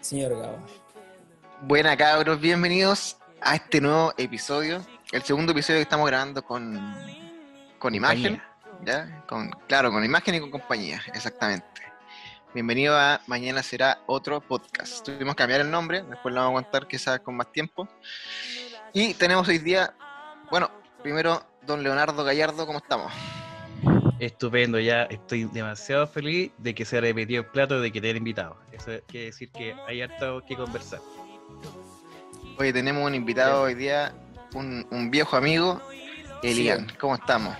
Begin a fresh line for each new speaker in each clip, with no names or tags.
Señor Gabo.
Buena cabros, bienvenidos a este nuevo episodio. El segundo episodio que estamos grabando con, con imagen. ¿ya? Con, claro, con imagen y con compañía, exactamente. Bienvenido a Mañana será otro podcast. Tuvimos que cambiar el nombre, después lo vamos a contar quizás con más tiempo. Y tenemos hoy día, bueno, primero, don Leonardo Gallardo, ¿cómo estamos?
Estupendo, ya estoy demasiado feliz de que se ha repetido el plato de que te haya invitado. Eso quiere decir que hay harto que conversar.
Hoy tenemos un invitado hoy día, un, un viejo amigo, Elian. ¿Cómo estamos?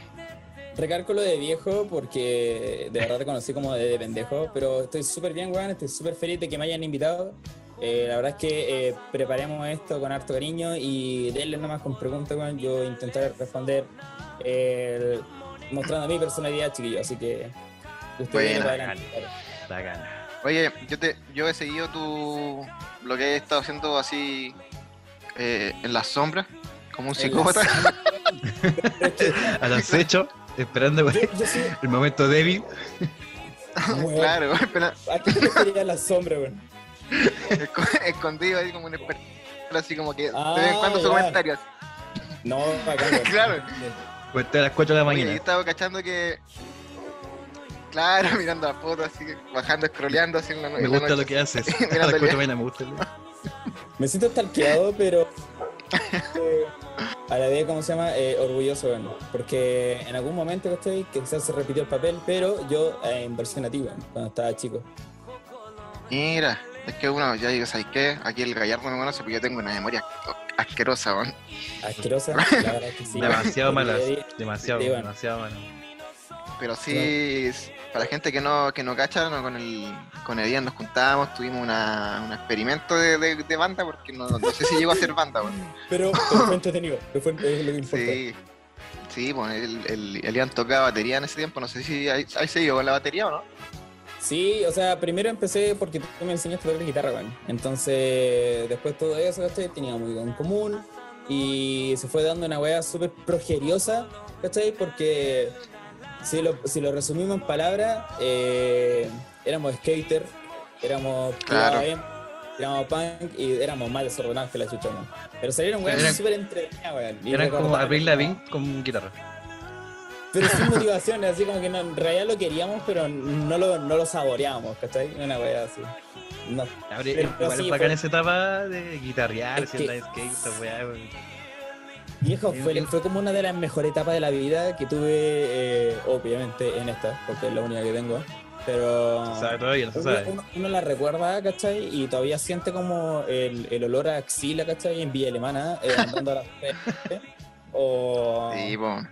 Recalco lo de viejo porque de verdad te conocí como de, pendejo, pero estoy súper bien, weón, estoy súper feliz de que me hayan invitado. Eh, la verdad es que eh, preparemos esto con harto cariño y denle nomás con preguntas, weón. Yo intentaré responder eh, mostrando mi personalidad, chiquillo, así que usted viene para adelante.
La gana.
Oye, yo te, yo he seguido tu lo que he estado haciendo así eh, en las sombras, como un psicópata.
Al acecho, esperando
Yo, yo sí,
el momento débil.
weón,
claro, espera,
¿A qué prefería la sombra, weón?
esco- escondido ahí como un experto, así como que
Ah,
de vez en cuando su
ya.
comentario.
No, bacán, weón.
Claro.
Cuesta a las 4 de la
Oye,
mañana.
estaba cachando que. Claro, mirando la foto, así, bajando, scrolleando, así en la,
Me
en la
gusta
noche.
lo que haces. A
Mirando
las
el
4 de la mañana me gusta.
Me siento stalkeado, pero eh, a la vez, ¿cómo se llama? Eh, orgulloso, bueno, porque en algún momento que estoy, que quizás se repitió el papel, pero yo eh, en versión nativa, cuando estaba chico.
Mira, es que uno, ya digo, ¿sabes qué? Aquí el gallardo me conoce porque yo tengo una memoria asquerosa, weón.
Asquerosa, la verdad es que sí.
Demasiado
ahí-
Demasiado,
Sí, bueno.
demasiado malas.
Pero sí, para la gente que no, que no cacha, no, con el con el nos juntábamos, tuvimos una, un experimento de, de- de banda, porque no, no sé si llegó a ser banda, weón.
Pero, pero fue entretenido, pero fue, es lo que importa.
Sí, sí, pues el, el, el Ian tocaba batería en ese tiempo, no sé si hay, hay seguido con la batería o no.
Sí, o sea, primero empecé porque tú me enseñaste a tocar guitarra, weón. Entonces, después todo eso, ¿cachai? Teníamos algo en común y se fue dando una weá súper progeriosa, ¿cachai? Porque si lo, si lo resumimos en palabras, eh, éramos skater, éramos
Claro.
Éramos punk y éramos más desordenados que la chucha, weón. Pero salieron weas súper entretenidas, weón.
Eran como Abril Lavigne con guitarra.
Pero sin motivación, así como que no, en realidad lo queríamos, pero no lo, no lo saboreábamos, ¿cachai? Una weá así. No.
Abre,
Pero
igual
sí,
es bacán
fue-
esa etapa de guitarrear,
Es
haciendo
que-
skate, esa weá, weón.
Viejo, fue, fue como una de las mejores etapas de la vida que tuve, eh, obviamente, en esta, porque es la única que tengo. Pero
sabe todavía, no se sabe.
uno- uno la recuerda, ¿cachai? Y todavía siente como el, el olor a axila, ¿cachai? En Villa Alemana, eh, andando a la o,
Sí, pues.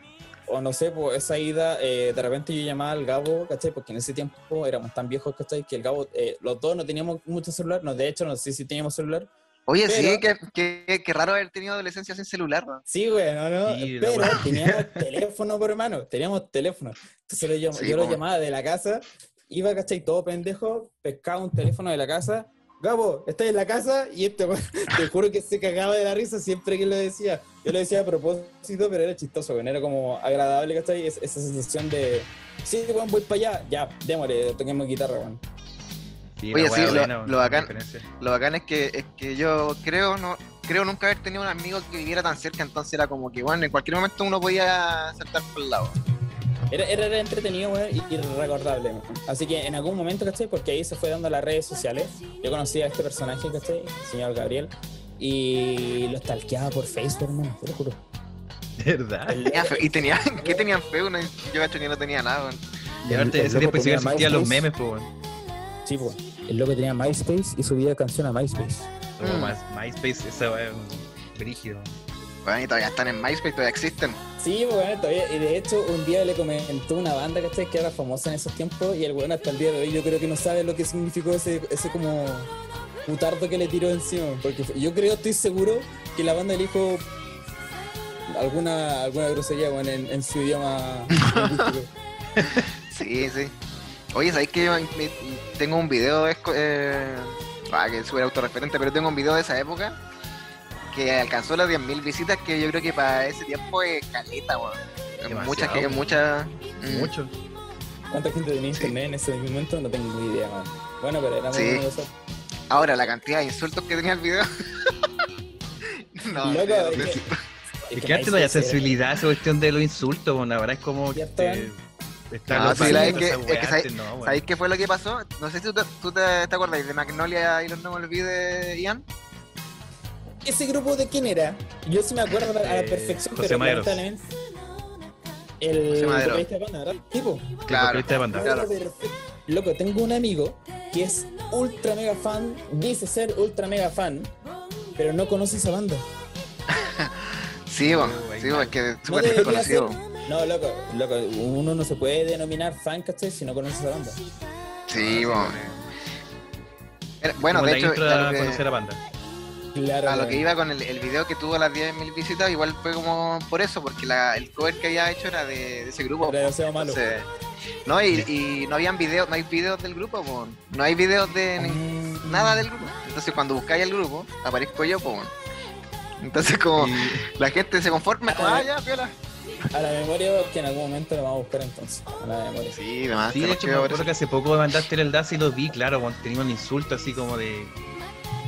O no sé, pues esa ida, eh, de repente yo llamaba al Gabo, ¿cachai? Porque en ese tiempo éramos tan viejos, ¿cachai? Que el Gabo, eh, los dos no teníamos mucho celular, no, de hecho no sé si teníamos celular.
Oye, sí,
Pero-
que, que, que raro haber tenido adolescencia sin celular, ¿no?
Sí, güey, no, no.
Sí,
pero teníamos teléfono, por hermano. Teníamos teléfono. Entonces lo llam-
Sí,
yo lo llamaba de la casa, iba, ¿cachai? Todo pendejo, pescaba un teléfono de la casa. Gabo, ¿estás en la casa? Y este, te juro que se cagaba de la risa siempre que lo decía. Yo lo decía a propósito, pero era chistoso. Era como agradable, ¿cachai? Es- esa sensación de, sí, weón, voy para allá. Ya, démosle, toquemos guitarra, weón.
Sí,
Oye,
la
sí,
weá
lo- bacán-. Lo bacán es que, es que yo creo, no, creo nunca haber tenido un amigo que viviera tan cerca, entonces era como que, bueno, en cualquier momento uno podía saltar por el lado.
Era, era, era entretenido, weón, y, recordable. weón. Así que en algún momento, ¿cachai? Porque ahí se fue dando las redes sociales. Yo conocí a este personaje, ¿cachai? El señor Gabriel. Y lo stalkeaba por Facebook, hermano, te lo juro.
¿Verdad?
Tenía fe- y tenía, ¿qué tenían feo? No, yo cacho que no tenía nada, weón.
Y aparte, ese tiempo sí existían los
MySpace.
memes, pues, weón.
Sí, pues. El loco tenía MySpace y subía canción a MySpace.
Como
Mm.
MySpace, esa un brígido.
Bueno, y todavía están en MySpace, todavía existen.
Sí, bueno, todavía. Y de hecho, un día le comentó una banda. Que era famosa en esos tiempos. Y el weón hasta el día de hoy yo creo que no sabe lo que significó ese, ese como putardo que le tiró encima. Porque yo creo, estoy seguro que la banda le dijo alguna, alguna grosería, weón, en, en su idioma.
Sí, sí. Oye, ¿sabéis que tengo un video, eh, ah, que es súper autorreferente, pero tengo un video de esa época que alcanzó las 10.000 visitas, que yo creo que para ese tiempo es caleta, weón. Mucha, que mucha... mm,
Mucho.
¿Cuánta gente tenía
Sí.
internet en ese momento? No tengo ni idea, man. Bueno, pero éramos
Sí.
uno de esos.
Ahora, la cantidad de insultos que tenía el video. no,
Loco,
no,
es
no,
que-
Es que antes no había
era-
sensibilidad a esa cuestión de los insultos, bueno, ahora es como que eh, está
No,
loco
sí, la- es que- es que
antes no, bueno.
¿Sabéis qué fue lo que pasó? No sé si tú te, tú te, te acordáis de Magnolia y los no me olvide, Ian.
¿Ese grupo de quién era? Yo sí me acuerdo a la
Eh,
perfección,
José
pero
Maderos.
lamentablemente. El
José Madero.
vocalista de banda, ¿verdad? Tipo.
Claro,
vocalista de banda.
claro.
Loco, tengo un amigo que es ultra mega fan, dice ser ultra mega fan, pero no conoce esa banda.
Sí, bueno,
Oh,
sí,
my
es que es
No
súper
ser.
desconocido.
No, loco, loco, uno no se puede denominar fan, ¿cachai? Si no conoce esa banda.
Sí,
Ah,
bueno.
Como
de
la
hecho,
intro
a
conocer a banda.
Claro.
a lo que iba con el, el video que tuvo las 10.000 visitas, igual fue como por eso, porque la, el cover que había hecho era de, de ese grupo.
Era demasiado malo.
Entonces, no, y, y no habían videos, no hay videos del grupo, po. no hay videos de ni-
Mm.
nada del grupo. Entonces cuando buscáis el grupo, aparezco yo, po. Entonces como
Y-
la gente se conforma, como, ah, ya, piola.
A la memoria que en algún momento lo vamos a buscar entonces. A la memoria.
Sí.
Sí, de hecho, me acuerdo que hace poco mandaste el DAS y lo vi, claro, cuando tenía un insulto así como de.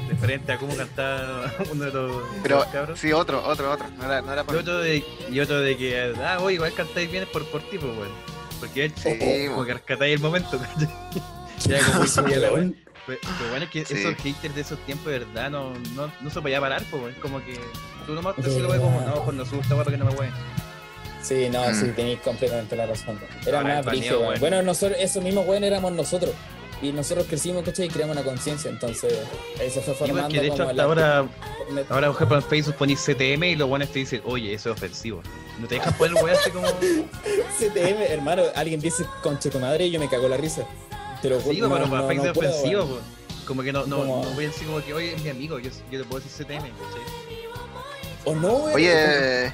De frente a cómo cantaba uno de los, de
Pero
los cabros.
sí, otro, otro, otro. No era, no era
Y otro, de, y otro de que, ah, oye, igual cantáis bien por, por tipo, weón. Porque él,
Sí,
como
weón.
que rescatáis el momento. Ya como
Sí,
la. Pero pero bueno, es que
Sí.
esos haters de esos tiempos, de verdad, no, no, no se podía parar, pues, weón. Como que tú nomás te decís lo como, no, pues no subo esta weá para que no me weón.
Sí, no,
Mm.
sí, tenéis completamente la razón. Era
Ahora el
más brígido, weón.
weón.
Bueno, nosotros, esos mismos weón éramos nosotros. Y nosotros crecimos, ¿cachai? Y creamos una conciencia. Entonces, ahí se fue formando.
porque de hecho
como
hasta
la-
ahora, ahora por ejemplo en Facebook ponís CTM y los buenos te dicen, oye, eso es ofensivo. No te dejan poner weá así como.
CTM, hermano, alguien dice conche tu madre y yo me cago la risa. Te lo
Sí,
juro,
pero
no,
para
no,
Facebook
no
es
puedo,
ofensivo,
weón.
po. Como que no, no,
Como-
no voy a decir como que, oye, es mi amigo, yo, yo te puedo decir CTM, ¿cachai?
O no, weón.
Oye,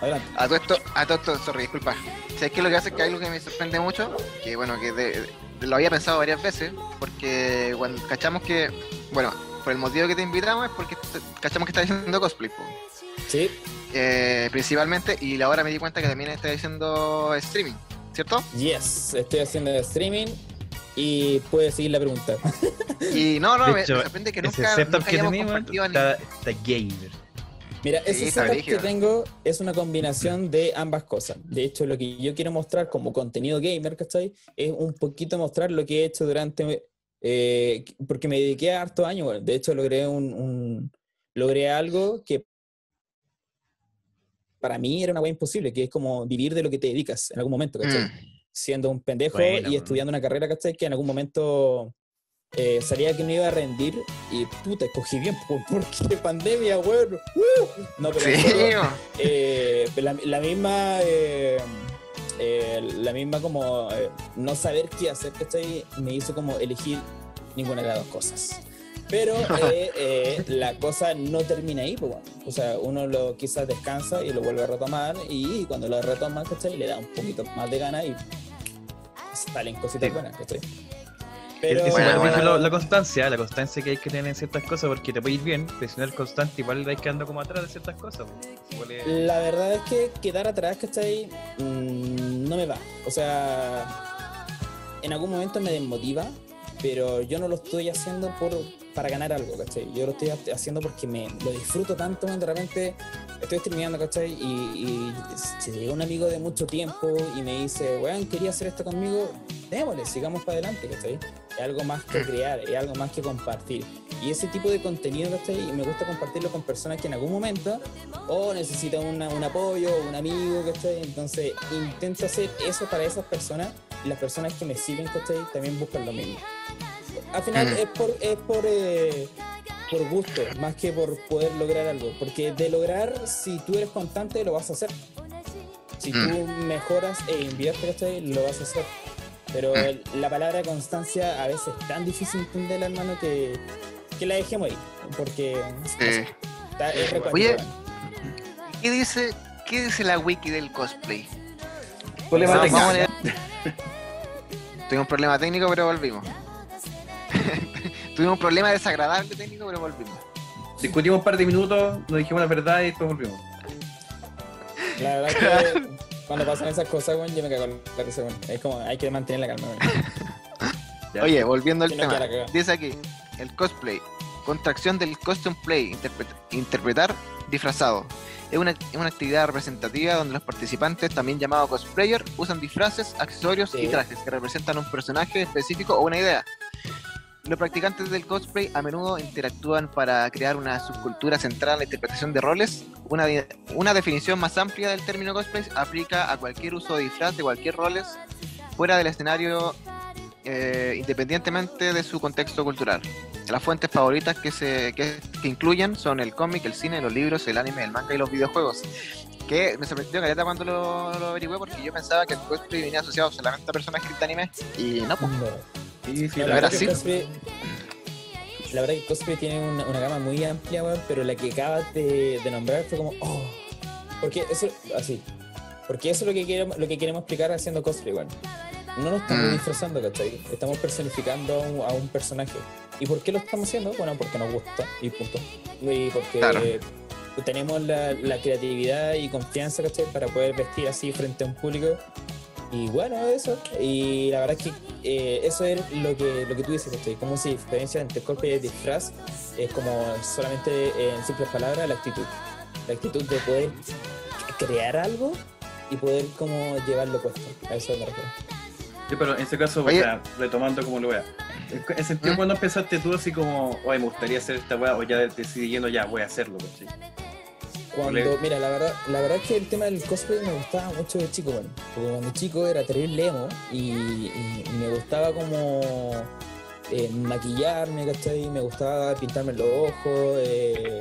Adelante.
a todo esto, a todo esto, sorry, disculpa. ¿Sabes qué es lo que hace que hay algo que me sorprende mucho? Que bueno, que de- de- lo había pensado varias veces, porque cuando cachamos que, bueno, por el motivo que te invitamos es porque cachamos que estás haciendo cosplay, po.
Sí,
Eh, principalmente, y ahora me di cuenta que también estás haciendo streaming, ¿cierto?
yes, estoy haciendo streaming y puedes seguir la pregunta.
Y no, no,
De
me,
hecho,
me sorprende que nunca, nunca
que
hayamos
tenemos
compartido
está, está gamer.
Mira,
Sí,
ese
está
setup que tengo es una combinación de ambas cosas. De hecho, lo que yo quiero mostrar como contenido gamer, ¿cachai? Es un poquito mostrar lo que he hecho durante... eh, porque me dediqué a harto años, bueno, de hecho logré un, un- logré algo que para mí era una cosa imposible, que es como vivir de lo que te dedicas en algún momento, ¿cachai?
Mm,
siendo un pendejo
Buena,
y
bueno.
estudiando una carrera, ¿cachai? Que en algún momento eh, salía que no iba a rendir y puta, escogí bien, po- porque pandemia, weón. ¡Uh! No, pero
sí,
eh, la, la misma, eh, la misma como no saber qué hacer, ¿cachai? Me hizo como elegir ninguna de las dos cosas. Pero la cosa no termina ahí, pues, bueno. O sea, uno lo quizás descansa y lo vuelve a retomar y cuando lo retoma, ¿cachai? Le da un poquito más de gana y salen cositas
Sí.
buenas, ¿cachai?
Pero,
buena.
la, la constancia, la constancia que hay que tener en ciertas cosas, porque te puede ir bien, pero si no eres constante, igual hay que andar como atrás de ciertas cosas.
La verdad es que quedar atrás, ¿cachai? Mm, no me va. O sea, en algún momento me desmotiva, pero yo no lo estoy haciendo por, para ganar algo, ¿cachai? Yo lo estoy ha- haciendo porque me lo disfruto tanto, de repente estoy streameando, ¿cachai? Y, y si llega un amigo de mucho tiempo y me dice, weón, quería hacer esto conmigo, démosle, sigamos para adelante, ¿cachai? Es algo más que crear, es algo más que compartir. Y ese tipo de contenido, ¿cachai? Y me gusta compartirlo con personas que en algún momento o necesitan una- un apoyo, un amigo, ¿cachai? Entonces intento hacer eso para esas personas y las personas que me siguen, ¿cachai? También buscan lo mismo. Al final
Mm.
es por, es por, eh, por gusto, más que por poder lograr algo. Porque de lograr, si tú eres constante, lo vas a hacer. Si tú mejoras e inviertes. Lo vas a hacer. Pero el- la palabra constancia a veces es tan difícil entenderla, hermano, que, que la dejemos ahí. Porque no está, es
Oye, ¿Qué dice, ¿Qué dice la wiki del cosplay?
Problema
Vamos,
técnico.
vamos a leer. Tuvimos un problema técnico, pero volvimos. Tuvimos un problema desagradable técnico, pero volvimos.
Discutimos un par de minutos, nos dijimos la verdad y después volvimos.
La verdad que Cuando pasan esas cosas, weón, yo me cago en la risa, weón. Es como, hay que mantener la calma.
Oye, volviendo al tema. Dice aquí, el cosplay. Contracción del costume play. interpret- interpretar disfrazado. Es una, es una actividad representativa donde los participantes, también llamados cosplayer, usan disfraces, accesorios y trajes que representan un personaje específico o una idea. Los practicantes del cosplay a menudo interactúan para crear una subcultura central en la interpretación de roles. Una, de- una definición más amplia del término cosplay aplica a cualquier uso de disfraz de cualquier roles fuera del escenario eh, independientemente de su contexto cultural. Las fuentes favoritas que, se, que, que incluyen son el cómic, el cine, los libros, el anime, el manga y los videojuegos. Que me sorprendió caleta cuando lo, lo averigüé porque yo pensaba que el cosplay venía asociado solamente a personas que de anime y no, pues.
Sí, sí, la
verdad
la, verdad
sí.
que el cosplay, la verdad que cosplay tiene una, una gama muy amplia, weón, pero la que acabas de, de nombrar fue como, oh, porque eso, así, porque eso es lo que queremos, lo que queremos explicar haciendo cosplay, weón. No nos estamos
Mm.
disfrazando, ¿cachai? Estamos personificando a un, a un personaje. ¿Y por qué lo estamos haciendo? Bueno, porque nos gusta, y punto. Y porque
Claro.
eh, tenemos la, la creatividad y confianza, ¿cachai? Para poder vestir así frente a un público. Y bueno, eso. Y la verdad es que eh, eso es lo que, lo que tú dices, ¿cachai? Como si diferencia entre cosplay y disfraz es como solamente eh, en simples palabras la actitud. La actitud de poder crear algo y poder como llevarlo puesto. A eso me refiero.
Sí, pero en ese caso,
Oye.
o sea, retomando como lo vea. En ese sentido,
¿Mm?
cuando empezaste tú así como, oye, me gustaría hacer esta weá, o ya decidí yendo ya, voy a hacerlo, ¿cachai?
Cuando, mira, la verdad, la verdad es que el tema del cosplay me gustaba mucho de chico, bueno, porque cuando chico era terrible emo y, y- y me gustaba como eh, maquillarme, ¿cachai? Me gustaba pintarme los ojos, eh,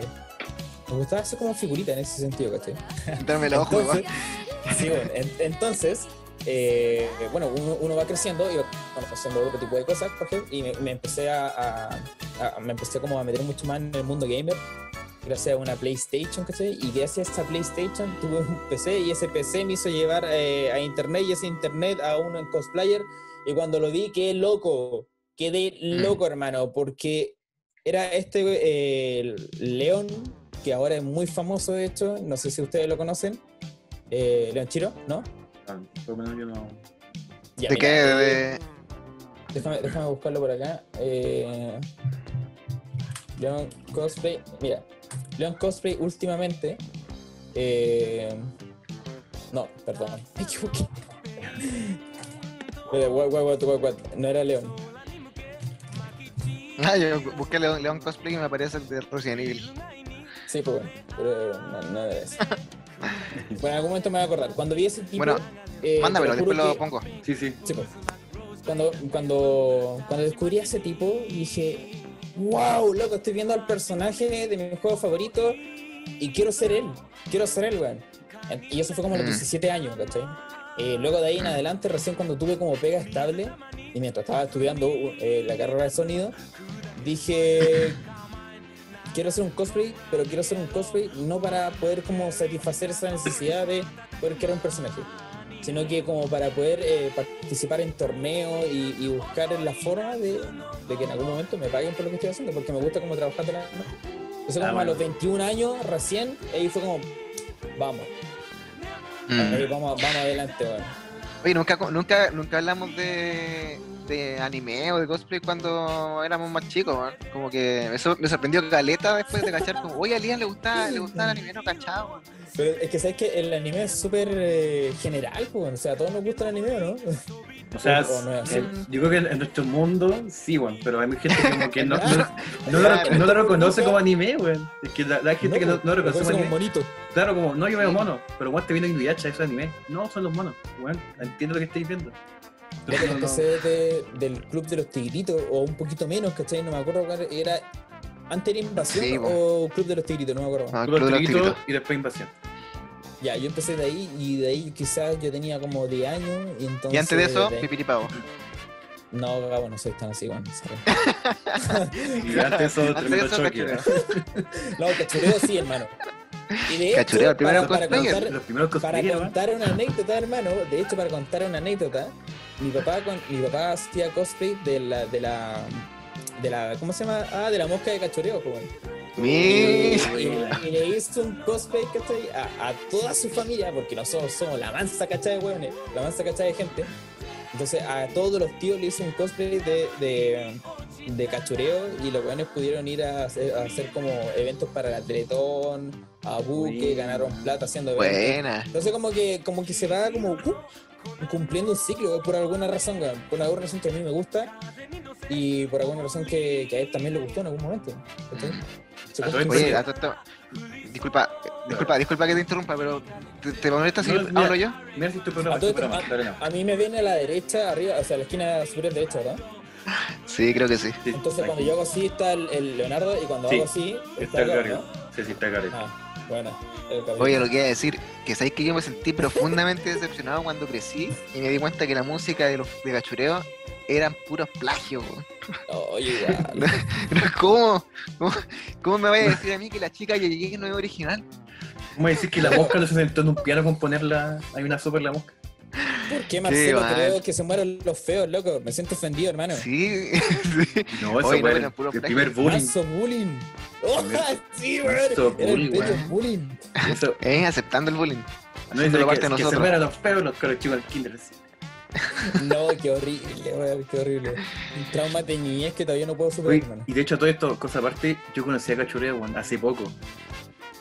me gustaba hacer como figurita en ese sentido, ¿cachai?
Darme los ojos,
Entonces, sí, bueno, en- entonces, eh, bueno, uno, uno va creciendo y va haciendo otro tipo de cosas, por ejemplo, y me, me empecé a, a- a- me empecé como a meter mucho más en el mundo gamer, gracias a una PlayStation, ¿cachai? Y gracias a esta PlayStation tuve un PC y ese PC me hizo llevar eh, a internet y ese internet a un cosplayer y cuando lo vi quedé loco, quedé
Mm.
loco, hermano, porque era este eh, León, que ahora es muy famoso, de hecho, no sé si ustedes lo conocen. Eh, León Chiro, ¿no?
Ah, por lo menos yo no.
Ya,
¿De
mira,
qué?
eh,
De-
déjame, déjame buscarlo por acá. Eh, León Cosplay, mira, León Cosplay últimamente. eh, no, perdón, me equivoqué. No era León.
Ah, yo busqué León, León cosplay y me aparece el de Resident Evil.
Sí, pues bueno, pero no, no era eso. bueno, en algún momento me voy a acordar. Cuando vi ese tipo.
Bueno,
eh,
Mándamelo, después lo
que-
pongo.
Sí, sí.
Sí, pues. Cuando, cuando, cuando descubrí a ese tipo, dije, wow, loco, estoy viendo al personaje de mi juego favorito y quiero ser él. Quiero ser él, weón. Y eso fue como a los
Mm.
17 años, ¿cachai? Eh, luego de ahí en adelante, recién cuando tuve como pega estable, y mientras estaba estudiando eh, la carrera de sonido, dije, quiero hacer un cosplay, pero quiero hacer un cosplay no para poder como satisfacer esa necesidad de poder crear un personaje, sino que como para poder eh, participar en torneos y, y buscar la forma de, de que en algún momento me paguen por lo que estoy haciendo, porque me gusta como trabajar de la mano. Entonces
Ah,
como
bueno.
a los 21 años recién, ahí fue como, vamos,
Mm.
ahí vamos, vamos adelante, weón.
Oye, nunca, nunca, nunca hablamos de, de anime o de cosplay cuando éramos más chicos. Como que eso me sorprendió caleta después de cachar como, oye, a Lian le gustaba, le gustaba el anime, no weón.
Pero es que sabes que el anime es súper eh, general, pues, o sea, a todos nos gusta el anime, ¿no?
O sea,
O- o no es
eh, yo creo que en nuestro mundo, sí, weón, pero hay gente como que no, no, no no lo reconoce como anime, weón. Es que la, la gente que no,
pues,
no lo reconoce como
como
anime.
bonito.
Claro, como, no, yo veo monos, pero weón, te viendo Inuyasha, eso es anime. No, son los monos, weón, entiendo lo que estáis viendo.
Yo
No, no,
empecé de- del club de los tigritos, o un poquito menos, ¿cachai? No me acuerdo cuál era. ¿Antes era invasión
Sí,
o club de los tigritos? No me acuerdo.
Ah,
Club
Club de los
Tigritos y después Invasión.
Ya, yo empecé de ahí y de ahí quizás yo tenía como 10 años y entonces...
Y antes de eso,
de-
pipiripao.
No, Gabo, no soy tan así, bueno.
Y antes eso,
de
tremendo
eso,
choque.
cachureo.
No, cachureo sí, hermano. Y de hecho,
Cachureo,
para, contar, para contar una anécdota, hermano, de hecho, para contar una anécdota, mi papá, con, mi papá hacía cosplay de la, de la, de la, ¿cómo se llama? Ah, de la mosca de cachureo, pues, bueno.
Mi-
Y, y le hizo un cosplay, ¿cachai? A, a toda su familia, porque nosotros somos la mansa cachada de hueones, la mansa cachada de gente. Entonces a todos los tíos le hizo un cosplay de, de, de cachureo y los hueones pudieron ir a hacer, a hacer como eventos para la Teletón, a Buque, ganaron plata haciendo eventos.
Buena.
Entonces como que, como que se va como uh, cumpliendo un ciclo por alguna razón, por alguna razón que a mí me gusta y por alguna razón que, que a él también le gustó en algún momento.
esto-
Oye, a disculpa, disculpa, disculpa que te interrumpa, pero ¿te, te molesta si
No, mira.
hablo yo?
Mira si tu programa,
A
tu programa.
A mí me viene a la derecha, arriba, o sea, a la esquina superior derecha, ¿verdad?
Sí, creo que sí.
Sí,
Entonces cuando
aquí.
yo hago así está el, el Leonardo y cuando
Sí,
hago así
Está el
acá,
Gary.
¿no?
Sí, sí, está Gary.
Ah, bueno.
Oye, lo que iba a decir, que sabéis que yo me sentí profundamente decepcionado cuando crecí y me di cuenta que la música de los de cachureo eran puros plagios.
Oye, igual.
¿Cómo? ¿Cómo, cómo me vaya a decir a mí que la chica que llegué no es original?
¿Cómo decir que la mosca no se sentó en un piano con ponerla? Hay una super la mosca.
¿Por qué Marcelo creo que se mueran los feos, loco? Me siento ofendido, hermano.
Sí, sí.
No, eso
Oye, no,
fue
eran
el, primer bullying.
Bullying. Oh, sí, Era el
bullying,
bullying.
Eso,
Eh, aceptando el bullying.
no es
parte
que,
de
que se
nosotros.
los feos los kinder. así.
No, qué horrible, weón, qué horrible. Un trauma de niñez que todavía no puedo superar, hermano.
y de hecho todo esto, cosa aparte, yo conocí a Cachureo weón, hace poco.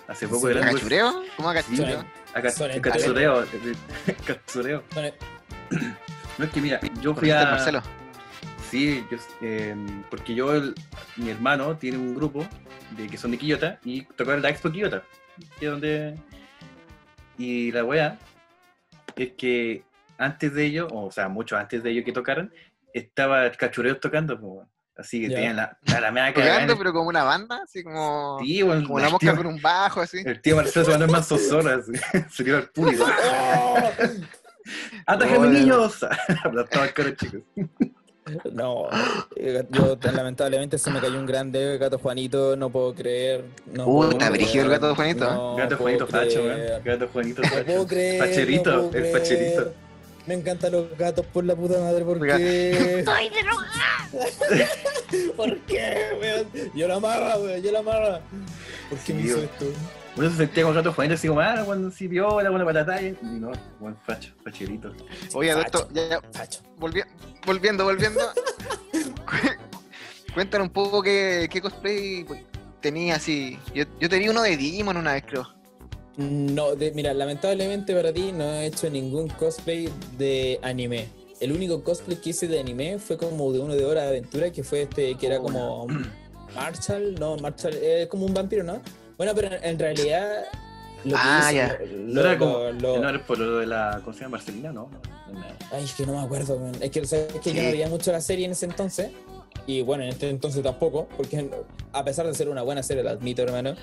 Hace poco
Sí,
de
¿A
la
cachureo? ¿Cómo a cachureo?
a Cachureo. Cachureo. No es que mira, yo fui
¿Conociste a
a.
Marcelo?
Sí, yo, eh, porque yo, el- mi hermano tiene un grupo de que son de Quillota y tocaron la Expo Quillota, que es donde... Y la wea es que antes de ello, o sea, mucho antes de ello que tocaran, estaba Cachureo tocando, así que tenían la, la, la
Tocando, pero como una banda, así como,
Sí, weón,
como la
el
mosca
tío-
con un bajo, así.
El tío Marcelo se mandó en manso solas, se tiró al público. ¡Atájenme,
Joder.
niños! Aplastaba el caro, chicos.
No, eh, yo lamentablemente se me cayó un grande gato Juanito, no puedo creer. No
Puta,
puedo
brígido el gato Juanito, ¿eh?
no
Gato Juanito Facho. Gato Juanito
No puedo
Facho.
creer.
Facherito,
no puedo
el facherito.
Me encantan los gatos por la puta madre, ¿por
Oiga.
qué? ¿Por qué, weón? Yo la amarra, weón, yo la amarra. ¿Por qué me hizo esto?
Uno se sentía con gato Juanito así como, ah, cuando sí viola, buena patata. Y no, buen facho, facherito.
Oye, esto, ya, ya,
Facho.
volvi- volviendo, volviendo. Cu- Cuéntanos un poco qué, qué cosplay tenía así. Yo, yo tenía uno de Digimon una vez, creo.
No, de- mira, lamentablemente para ti no he hecho ningún cosplay de anime. El único cosplay que hice de anime fue como de uno de Hora de Aventura, que fue este, que era como Marshall, no, Marshall, es como un vampiro, ¿no? Bueno, pero en, realidad... Lo que
Ah,
hice-
ya.
lo-
No era como,
lo- lo-
no era por lo de la, ¿cómo se llama? Marcelina, no. no, no.
Ay, es que no me acuerdo, man. Es que, ¿sabes? Es que yo no veía mucho la serie en ese entonces. Y bueno, en este entonces tampoco, porque a pesar de ser una buena serie, lo admito, hermano,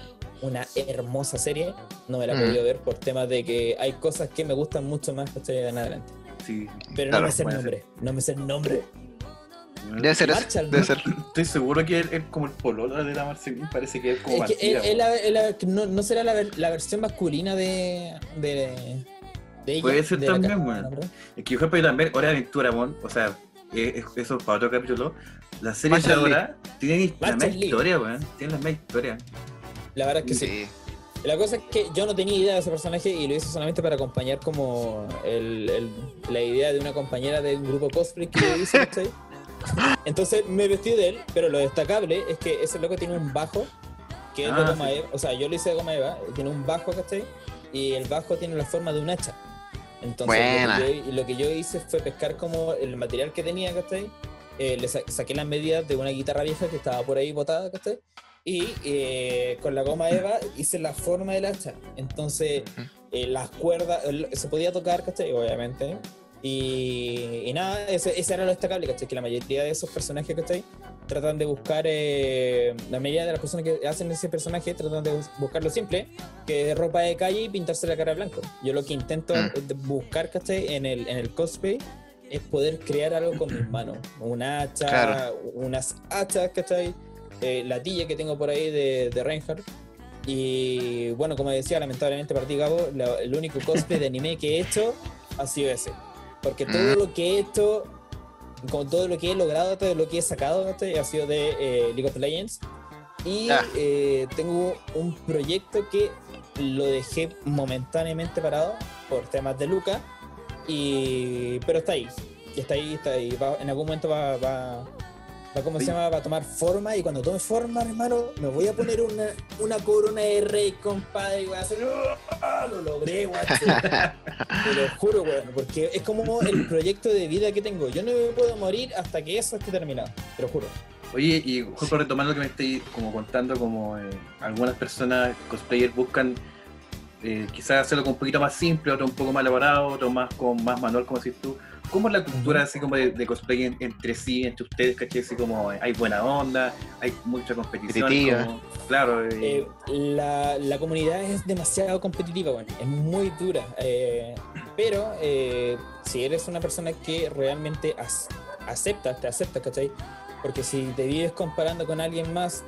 una hermosa serie, no me la he
Mm.
podido ver por temas de que hay cosas que me gustan mucho más que en adelante.
Sí.
Pero
Claro,
no me sé el nombre, no me sé el nombre.
Debe ser.
Marshall,
Debe
¿no?
ser.
Estoy seguro que él es como el pololo de la Marcelina, parece que es como
Es que él- él- él no, no será la, ver- la versión masculina de, de, de ella.
Puede ser
de
también, weón.
¿no, bro?
Es que, yo también, Hora de Aventura, mon, o sea, eso para otro capítulo, las series ahora tienen la misma historia, weón. Tienen la misma historia.
La verdad es que sí.
Sí.
La cosa es que yo no tenía idea de ese personaje y lo hice solamente para acompañar como el- el- la idea de una compañera de un grupo cosplay que yo hice, ¿cachai? Entonces me vestí de él, pero lo destacable es que ese loco tiene un bajo que es de
Ah,
goma
sí.
eva, o sea, yo lo hice de goma eva, tiene un bajo, ¿cachai? Y el bajo tiene la forma de un hacha. Entonces lo que, yo, lo que yo hice fue pescar como el material que tenía, ¿cachai? Eh, le sa- saqué las medidas de una guitarra vieja que estaba por ahí botada, ¿cachai? Y eh, con la goma eva hice la forma del hacha. Entonces, eh, las cuerdas, se podía tocar, ¿cachai? Obviamente. Y, y nada, ese, ese era lo destacable, ¿cachai? Que la mayoría de esos personajes, ¿cachai? Tratan de buscar, eh, la mayoría de las personas que hacen ese personaje tratan de bus- buscar lo simple, que es ropa de calle y pintarse la cara blanco. Yo lo que intento
Mm.
buscar, ¿cachai? En el, en el cosplay es poder crear algo con mis manos. Un hacha,
Claro.
unas hachas, ¿cachai? Eh, la tilla que tengo por ahí de, de Reinhardt. Y bueno, como decía, lamentablemente para ti, Gabo, la- el único cosplay de anime que he hecho ha sido ese. Porque todo
Mm.
lo que he hecho, con todo lo que he logrado, todo lo que he sacado, ¿cachai? ha sido de eh, League of Legends. Y
Ya.
eh, tengo un proyecto que lo dejé momentáneamente parado por temas de Luca, y, pero está ahí. Está ahí, está ahí. Va- en algún momento va, va, va, ¿cómo se llama? Va a tomar forma y cuando tome forma, hermano, me voy a poner una, una corona de rey, compadre, y voy a hacer... ¡Ah! Lo logré, sí. Te lo juro, weón, porque es como el proyecto de vida que tengo. Yo no me puedo morir hasta que eso esté terminado, te lo juro.
Oye, y justo retomando lo que me estoy como contando, como eh, algunas personas cosplayers buscan eh, quizás hacerlo como un poquito más simple, otro un poco más elaborado, otro más con más manual, como decís tú. ¿Cómo es la cultura así como de, de cosplay en- entre sí, entre ustedes, caché? Así como hay buena onda, hay mucha competición.
Competitiva.
como- claro, eh,
Eh, la, la comunidad es demasiado competitiva, bueno, es muy dura. eh, pero eh, si eres una persona que realmente as- aceptas, te aceptas, ¿cachai? Porque si te vives comparando con alguien más,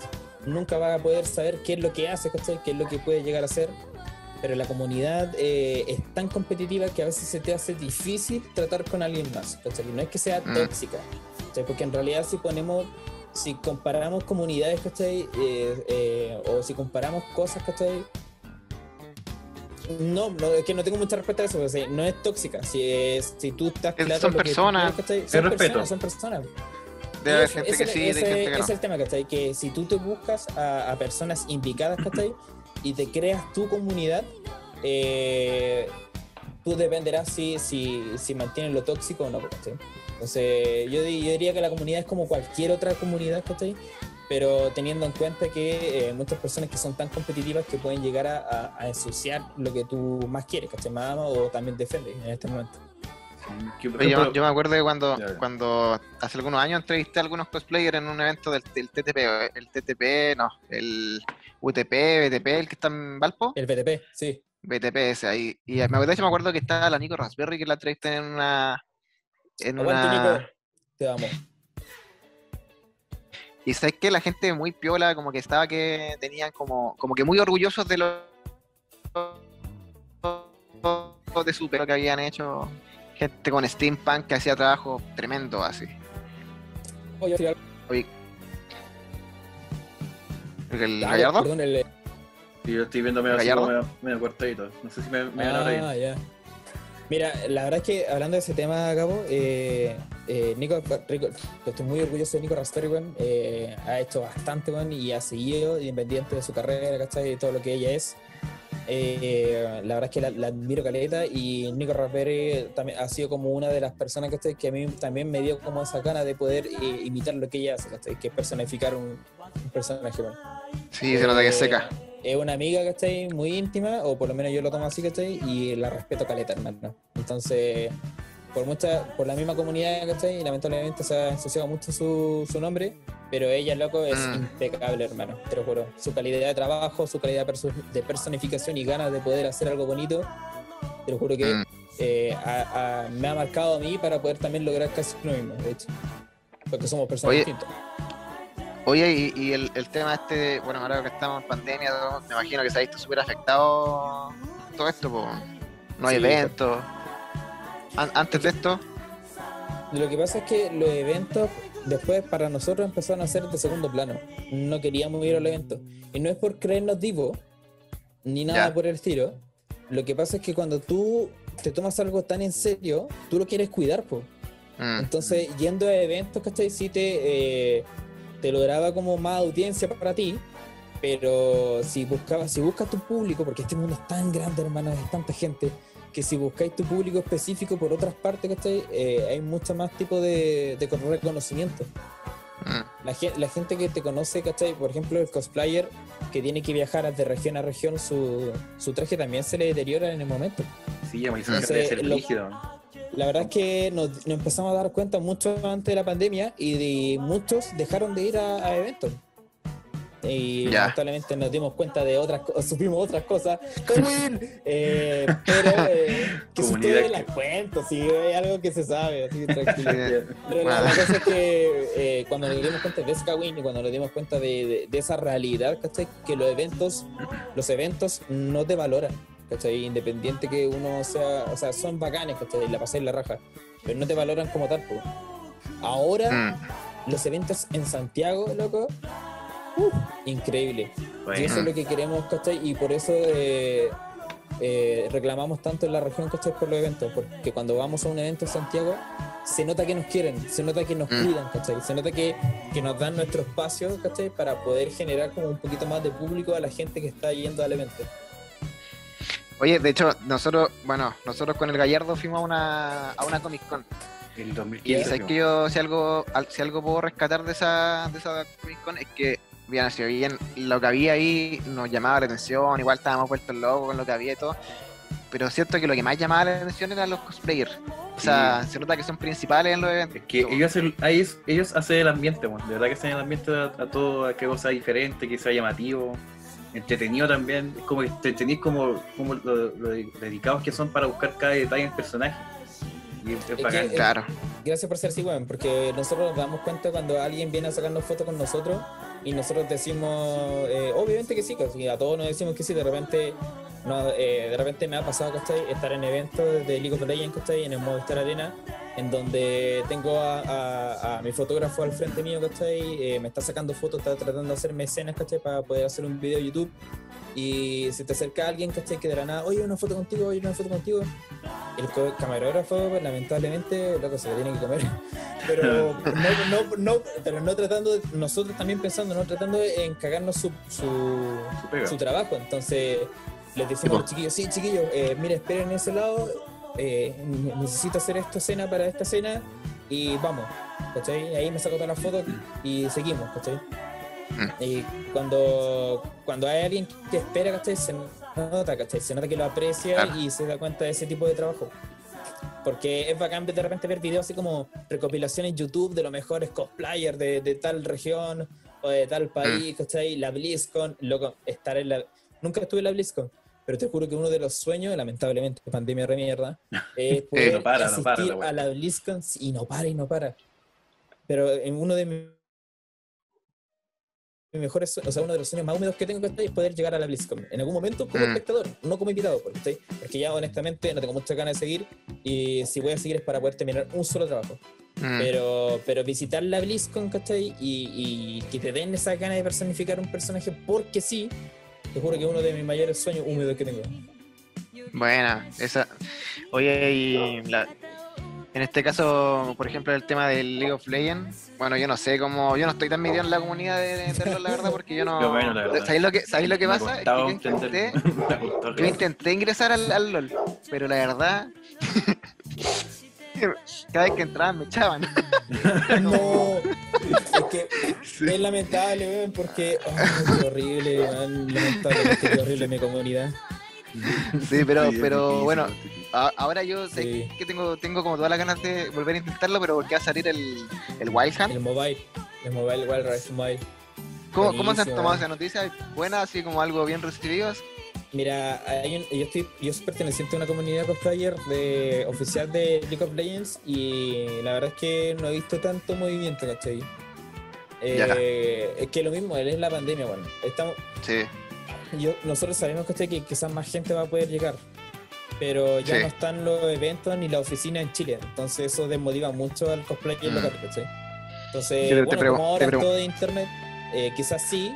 nunca vas a poder saber qué es lo que hace, ¿cachai? Qué es lo que puede llegar a ser. Pero la comunidad eh, es tan competitiva que a veces se te hace difícil tratar con alguien más, ¿cachai? No es que sea
Mm.
tóxica, ¿cachai? Porque en realidad si ponemos si comparamos comunidades, ¿cachai? Eh, eh, o si comparamos cosas, ¿cachai? No, no, es que no tengo mucha respuesta a eso, porque no es tóxica. Si, es- si tú estás
Es-
claro
son
que tú
personas.
quieres, Son
respeto.
personas, son personas.
Debe
Y
haber
eso-
gente
ese-
que sí,
ese-
de gente que no.
ese es el tema, ¿cachai? Que si tú te buscas a, a personas indicadas, ¿cachai? Y te creas tu comunidad, eh, tú dependerás si, si, si mantienes lo tóxico o no, ¿cachai? Entonces, yo, yo diría que la comunidad es como cualquier otra comunidad, ¿cachai? Pero teniendo en cuenta que eh, muchas personas que son tan competitivas que pueden llegar a, a- a ensuciar lo que tú más quieres, ¿cachai? Más amas o también defendes en este momento.
sí, que,
yo, me acuerdo de cuando, cuando hace algunos años entrevisté a algunos cosplayers en un evento del, del TTP, el TTP, no, el UTP, BTP, el que está en Valpo,
El BTP, sí.
BTP ese ahí. Y me acuerdo, de hecho, me acuerdo que estaba la Nico Raspberry que la entrevisté en una. En
Aguante,
una...
Nico. Te amo.
Y sabes que la gente muy piola, como que estaba que tenían como, como que muy orgullosos de lo de su pelo que habían hecho. Gente con steampunk que hacía trabajo tremendo así.
Oye,
¿El
ah,
Gallardo?
Perdón, el,
sí, yo estoy viendo medio, medio, medio cortadito. No sé si me, me van a reír.
Ah, ya. Mira, la verdad es que hablando de ese tema, Gabo, eh, eh, Nico, Rico- estoy muy orgulloso de Nico Raspberry, weón. Eh, ha hecho bastante, weón, y ha seguido independiente de su carrera, ¿cachai? De todo lo que ella es. Eh, la verdad es que la, la admiro caleta y Nico Raspberry también ha sido como una de las personas ¿cachai? que a mí también me dio como esa gana de poder eh, imitar lo que ella hace, ¿cachai? que es personificar un, un personaje. weón.
Sí, se nota que es
Eh,
seca.
Es una amiga, ¿cachai? Muy íntima, o por lo menos yo lo tomo así, ¿cachai? Y la respeto caleta, hermano. Entonces, por mucha, por la misma comunidad, ¿cachai? Y lamentablemente se ha ensuciado mucho su, su nombre, pero ella, loco, es
Mm.
impecable, hermano. Te lo juro. Su calidad de trabajo, su calidad de personificación y ganas de poder hacer algo bonito, te lo juro que
Mm.
eh, ha- ha- me ha marcado a mí para poder también lograr casi lo mismo, de hecho. Porque somos personas
Oye,
distintas.
Oye, y, y el, el tema este, bueno, ahora que estamos en pandemia, todo, me imagino que se ha visto súper afectado todo esto, po. no hay
Sí,
eventos. An- antes de esto,
Lo que pasa es que los eventos después para nosotros empezaron a ser de segundo plano. No queríamos ir a los eventos. Y no es por creernos divos, ni nada
Ya.
por el estilo. Lo que pasa es que cuando tú te tomas algo tan en serio, tú lo quieres cuidar, pues.
mm,
Entonces, yendo a eventos, ¿cachai? Sí te, eh, te lograba como más audiencia para ti, pero si buscabas, si buscas tu público, porque este mundo es tan grande, hermano, es tanta gente, que si buscáis tu público específico por otras partes, ¿cachai? Eh, hay mucho más tipo de, de reconocimiento.
mm,
La, la gente que te conoce, ¿cachai? Por ejemplo, el cosplayer que tiene que viajar de región a región, su, su traje también se le deteriora en el momento.
Sí, ya me hizo
Entonces, lo-. La verdad es que nos, nos empezamos a dar cuenta mucho antes de la pandemia y de- muchos dejaron de ir a, a eventos. Y lamentablemente nos dimos cuenta de otras cosas, supimos otras cosas. Eh, pero eh, que si ustedes las cuento, sí, es algo que se sabe, así tranquilo. Pero la, la cosa es que eh, cuando nos dimos cuenta de Skywin y cuando nos dimos cuenta de, de- de esa realidad, ¿cachai? Que los eventos, los eventos no te valoran, ¿cachai? Independiente que uno sea, o sea, son bacanes, ¿cachai? La pasé en la raja, pero no te valoran como tal, po. Ahora,
mm.
los eventos en Santiago, loco, uh, increíble.
Bueno,
Y eso es lo que queremos, ¿cachai? Y por eso eh, eh, reclamamos tanto en la región, ¿cachai? Por los eventos, porque cuando vamos a un evento en Santiago, se nota que nos quieren, se nota que nos
Mm.
cuidan, ¿cachai? Se nota que, que nos dan nuestro espacio, ¿cachai? Para poder generar como un poquito más de público a la gente que está yendo al evento.
Oye, de hecho, nosotros, bueno, nosotros con el Gallardo fuimos a una, a una Comic Con.
el
Y
2015.
sabes que yo, si algo, al- si algo puedo rescatar de esa, de esa Comic Con, es que, bien, si bien lo que había ahí nos llamaba la atención, igual estábamos vueltos locos con lo que había y todo, pero siento que lo que más llamaba la atención eran los cosplayers. O sea, se nota que son principales en los eventos.
Es que ellos hacen, ellos, ellos hacen el ambiente, bueno, de verdad que hacen el ambiente a, a todo, a que cosa diferente, que sea llamativo, entretenido también. Es como que te tenéis como, como lo, lo dedicados que son para buscar cada detalle en el personaje. Y es, es
que-
bacán.
Claro.
Gracias por ser así, weón, porque nosotros nos damos cuenta cuando alguien viene a sacarnos fotos con nosotros y nosotros decimos, eh, obviamente que sí, que sí, a todos nos decimos que sí, de repente, no, eh, de repente me ha pasado, ¿cachai? Estar en eventos de League of Legends, ¿cachai? En el Movistar Arena, en donde tengo a, a- a mi fotógrafo al frente mío, ¿cachai? Eh, me está sacando fotos, está tratando de hacerme escenas, ¿cachai? Para poder hacer un video de YouTube. Y se te acerca alguien, ¿cachai? Que de la nada, oye, una foto contigo, oye, una foto contigo. El camarógrafo, pues, lamentablemente, loco, se lo tiene que comer. Pero no, no, no, pero no tratando, de- nosotros también pensando, no tratando de encagarnos su, su,
su
trabajo. Entonces, les decimos a los chiquillos, sí, chiquillos, eh, mira, esperen en ese lado, eh, ne- necesito hacer esta escena para esta escena y vamos, ¿cachai? Ahí me saco todas las fotos y seguimos, ¿cachai? Y cuando, cuando hay alguien que espera, ¿cachai? Se nota, ¿cachai? Se nota que lo aprecia y se da cuenta de ese tipo de trabajo. Porque es bacán de repente ver videos así como recopilaciones en YouTube de los mejores cosplayers de, de tal región o de tal país, ¿cachai? La BlizzCon, loco, estar en la... Nunca estuve en la BlizzCon, pero te juro que uno de los sueños, lamentablemente, pandemia re mierda, es poder
no para, no
asistir
para la wea.
a la BlizzCon y no para y no para. Pero en uno de mis mejores sueños, o sea, uno de los sueños más húmedos que tengo ¿cachai? es poder llegar a la BlizzCon. En algún momento como
Mm.
espectador, no como invitado, ¿cachai? porque ya honestamente no tengo muchas ganas de seguir y si voy a seguir es para poder terminar un solo trabajo.
Mm.
Pero, pero visitar la BlizzCon, ¿cachai? Y, y que te den esa ganas de personificar un personaje porque sí, te juro que es uno de mis mayores sueños húmedos que tengo.
Buena, esa. Oye, y la- en este caso, por ejemplo, el tema del League of Legends, bueno, yo no sé cómo, yo no estoy tan metido en la comunidad de, de LoL, la verdad, porque yo no.
Yo bueno, la verdad.
¿Sabéis lo que, ¿sabéis lo que
Me
pasa? Es que
costaba
yo intenté, yo intenté ingresar al, al LOL, pero la verdad, cada vez que entraba me echaban.
No, es que es lamentable, weón, porque qué horrible, lamentablemente horrible mi comunidad.
Sí, pero,
Sí, es
pero bueno,
es
ahora yo sé
Sí.
que tengo, tengo como todas las ganas de volver a intentarlo, pero porque va a salir el, el Wild Hunt.
El mobile, el mobile, Wild Rift Mobile.
¿Cómo, ¿Cómo se han tomado esa noticia? ¿Buena, así como algo bien recibido?
Mira, hay un- yo, estoy, yo soy perteneciente a una comunidad cosplayer de, oficial de League of Legends y la verdad es que no he visto tanto movimiento, ¿cachai? Eh, es que lo mismo, es la pandemia, bueno. Estamos,
Sí,
yo, nosotros sabemos ¿cachai? que quizás más gente va a poder llegar, pero ya
Sí.
no están los eventos ni la oficina en Chile, entonces eso desmotiva mucho al cosplayer
Mm.
local, ¿cachai? Entonces, bueno, como ahora todo de internet, eh, quizás sí,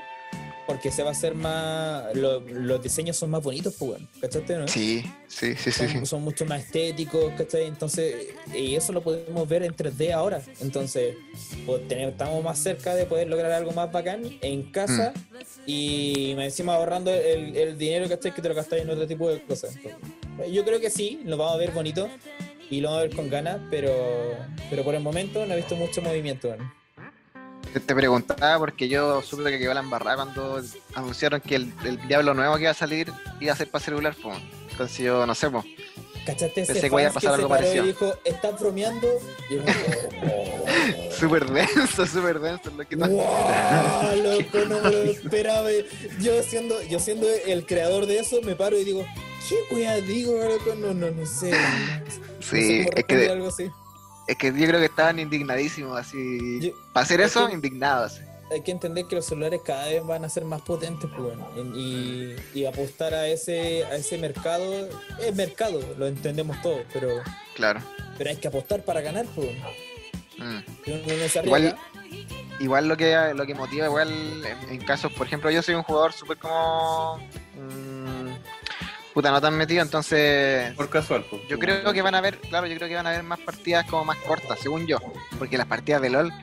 porque se va a hacer más, lo- los diseños son más bonitos, pues, bueno, ¿cachaste, no?
sí, sí, sí, sí.
son,
sí.
son mucho más estéticos, ¿cachai? Entonces, y eso lo podemos ver en 3D ahora. Entonces, pues, tenemos- estamos más cerca de poder lograr algo más bacán en casa y más encima ahorrando el, el dinero ¿cachai? que te lo gastáis en otro tipo de cosas. Entonces, yo creo que sí, lo vamos a ver bonito y lo vamos a ver con ganas, pero, pero por el momento no he visto mucho movimiento. ¿no?
Te, preguntaba porque yo supe que quedó la embarrada cuando anunciaron que el, el Diablo nuevo que iba a salir iba a ser para celular, pues. Entonces yo no sé, pues.
¿Cachaste ese
Pensé que iba a pasar algo parecido.
y dijo, ¿estás bromeando? Y yo, oh,
Súper denso, súper denso. Lo que no-
¡Wow! Loco, no me lo esperaba. Yo siendo, yo siendo el creador de eso, me paro y digo, ¿qué wea digo, loco? No, no, no sé. No
Sí, es que,
algo así.
Es que yo creo que estaban indignadísimos, así.
Yo-
para hacer
es
eso,
que-
indignados.
Hay que entender que los celulares cada vez van a ser más potentes, pues, bueno, y, y apostar a ese, a ese mercado, es mercado, lo entendemos todos, pero,
Claro.
pero hay que apostar para ganar, pues.
Mm.
No
Igual- igual lo que lo que motiva igual en, en casos, por ejemplo, yo soy un jugador súper como mm, puta no tan metido, entonces
Por casual, pues.
yo creo que van a haber, claro, yo creo que van a haber más partidas como más cortas, según yo, porque las partidas de LOL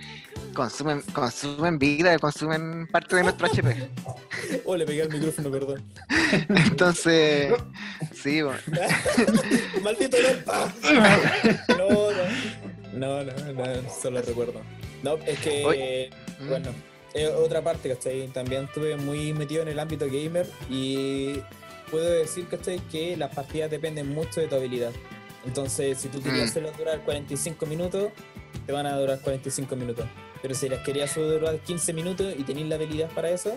consumen consumen vida, consumen parte de nuestro HP.
Oh, le pegué al micrófono, perdón.
Entonces, sí, bueno.
Maldito LOL. No, no. No, no, no, solo recuerdo. No, es que,
Oye.
bueno, es otra parte, ¿cachai? También estuve muy metido en el ámbito gamer y puedo decir, ¿cachai? Que las partidas dependen mucho de tu habilidad. Entonces, si tú querías
Mm.
hacerlas durar 45 minutos, te van a durar 45 minutos. Pero si las querías durar 15 minutos y tenéis la habilidad para eso,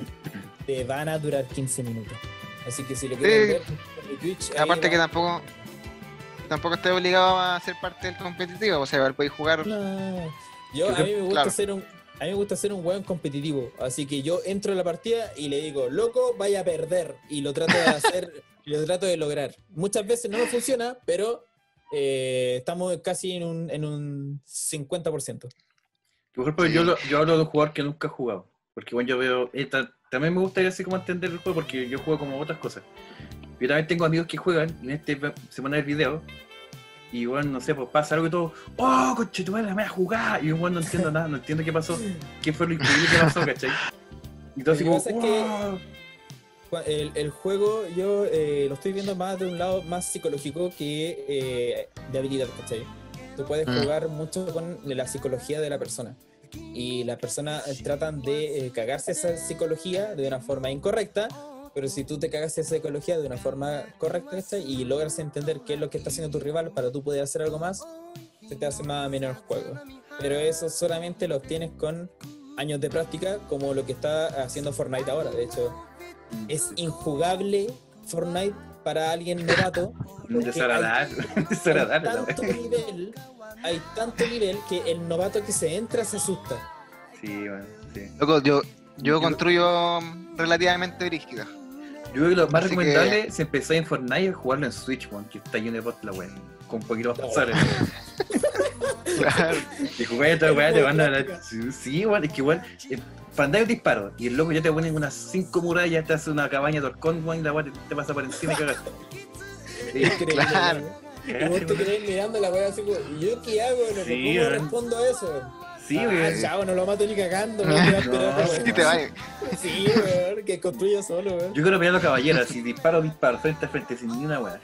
te van a durar 15 minutos. Así que si lo quieren
Sí.
ver, Twitch,
Aparte que tampoco tampoco estoy obligado a ser parte del competitivo, o sea, podéis jugar
No. Yo, a mí me gusta
claro.
ser un a mí me gusta ser un weón competitivo, así que yo entro a la partida y le digo, loco, vaya a perder, y lo trato de hacer, lo trato de lograr. Muchas veces no me funciona, pero eh, estamos casi en un, en un 50%.
Por ejemplo,
Sí.
yo, lo- yo hablo de un jugador que nunca ha jugado. Porque bueno, yo veo. eh, ta- también me gustaría así como entender el juego porque yo juego como otras cosas. Yo también tengo amigos que juegan y en este ve- se ponen a ver videos. Y bueno, no sé, pues pasa algo y todo. ¡Oh, coche, tu madre, me voy a jugar! Y bueno, no entiendo nada, no entiendo qué pasó. ¿Qué fue lo increíble que pasó, cachai? Y todo así
Lo que
como.
pasa es que-
"Wow".
Cua- El, el juego yo eh, lo estoy viendo más de un lado más psicológico que eh, de habilidad, ¿cachai? Tú puedes
Mm.
jugar mucho con la psicología de la persona. Y las personas tratan de eh, cagarse esa psicología de una forma incorrecta, pero si tú te cagas esa psicología de una forma correcta y logras entender qué es lo que está haciendo tu rival para tú poder hacer algo más, se te hace más ameno el juego. Pero eso solamente lo obtienes con años de práctica, como lo que está haciendo Fortnite ahora. De hecho, es injugable Fortnite para alguien novato. Hay tanto nivel, hay tanto nivel que el novato que se entra se asusta.
Sí, bueno, sí.
Loco, yo, yo
Yo-
construyo relativamente brígido.
Yo creo que lo más
Así que-
recomendable si empezáis en Fortnite es jugarlo en Switch, weón, que está lleno de bots la wea. Con un poquito más
No.
pasables.
Claro.
Y jugáis esta weá, te van a la. Sí, weón, es que igual. eh, Para andar un disparo y el loco ya te ponen unas 5 murallas, te hace una cabaña de horcón, weón, y la weá te, te pasa por encima y cagaste. Sí,
Increíble,
Claro.
Y vos te quedás mirando la wea así como, ¿y ¿yo qué hago? No,
Sí,
¿Cómo respondo a eso?
Sí,
ah, chavo, no lo mato ni cagando, esperar
No, sí
weón.
Sí, te vayas.
Sí, weón, que construya solo, weón.
Yo quiero pelear a los caballeros, así disparo, disparo, frente a frente, sin ni una weá.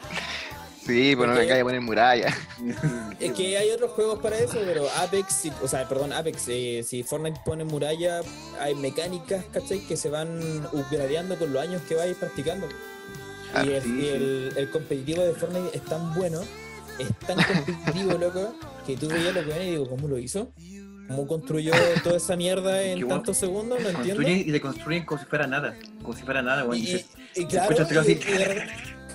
Sí, pues no
Porque-
me cae poner muralla.
Es que hay otros juegos para eso, pero Apex, si- o sea, perdón, Apex, eh, si Fortnite pone muralla, hay mecánicas, ¿cachai? Que se van upgradeando con los años que vais practicando.
Ah,
y el,
sí,
y
sí.
el- el competitivo de Fortnite es tan bueno, es tan competitivo, loco, que tú veías lo que ven y digo, ¿cómo lo hizo? ¿Cómo construyó toda esa mierda en
bueno.
tantos segundos? No entiendo.
Construyen y te construyen como si fuera nada. Como si fuera nada, weón.
Y,
Dices,
y claro, y,
así.
y de,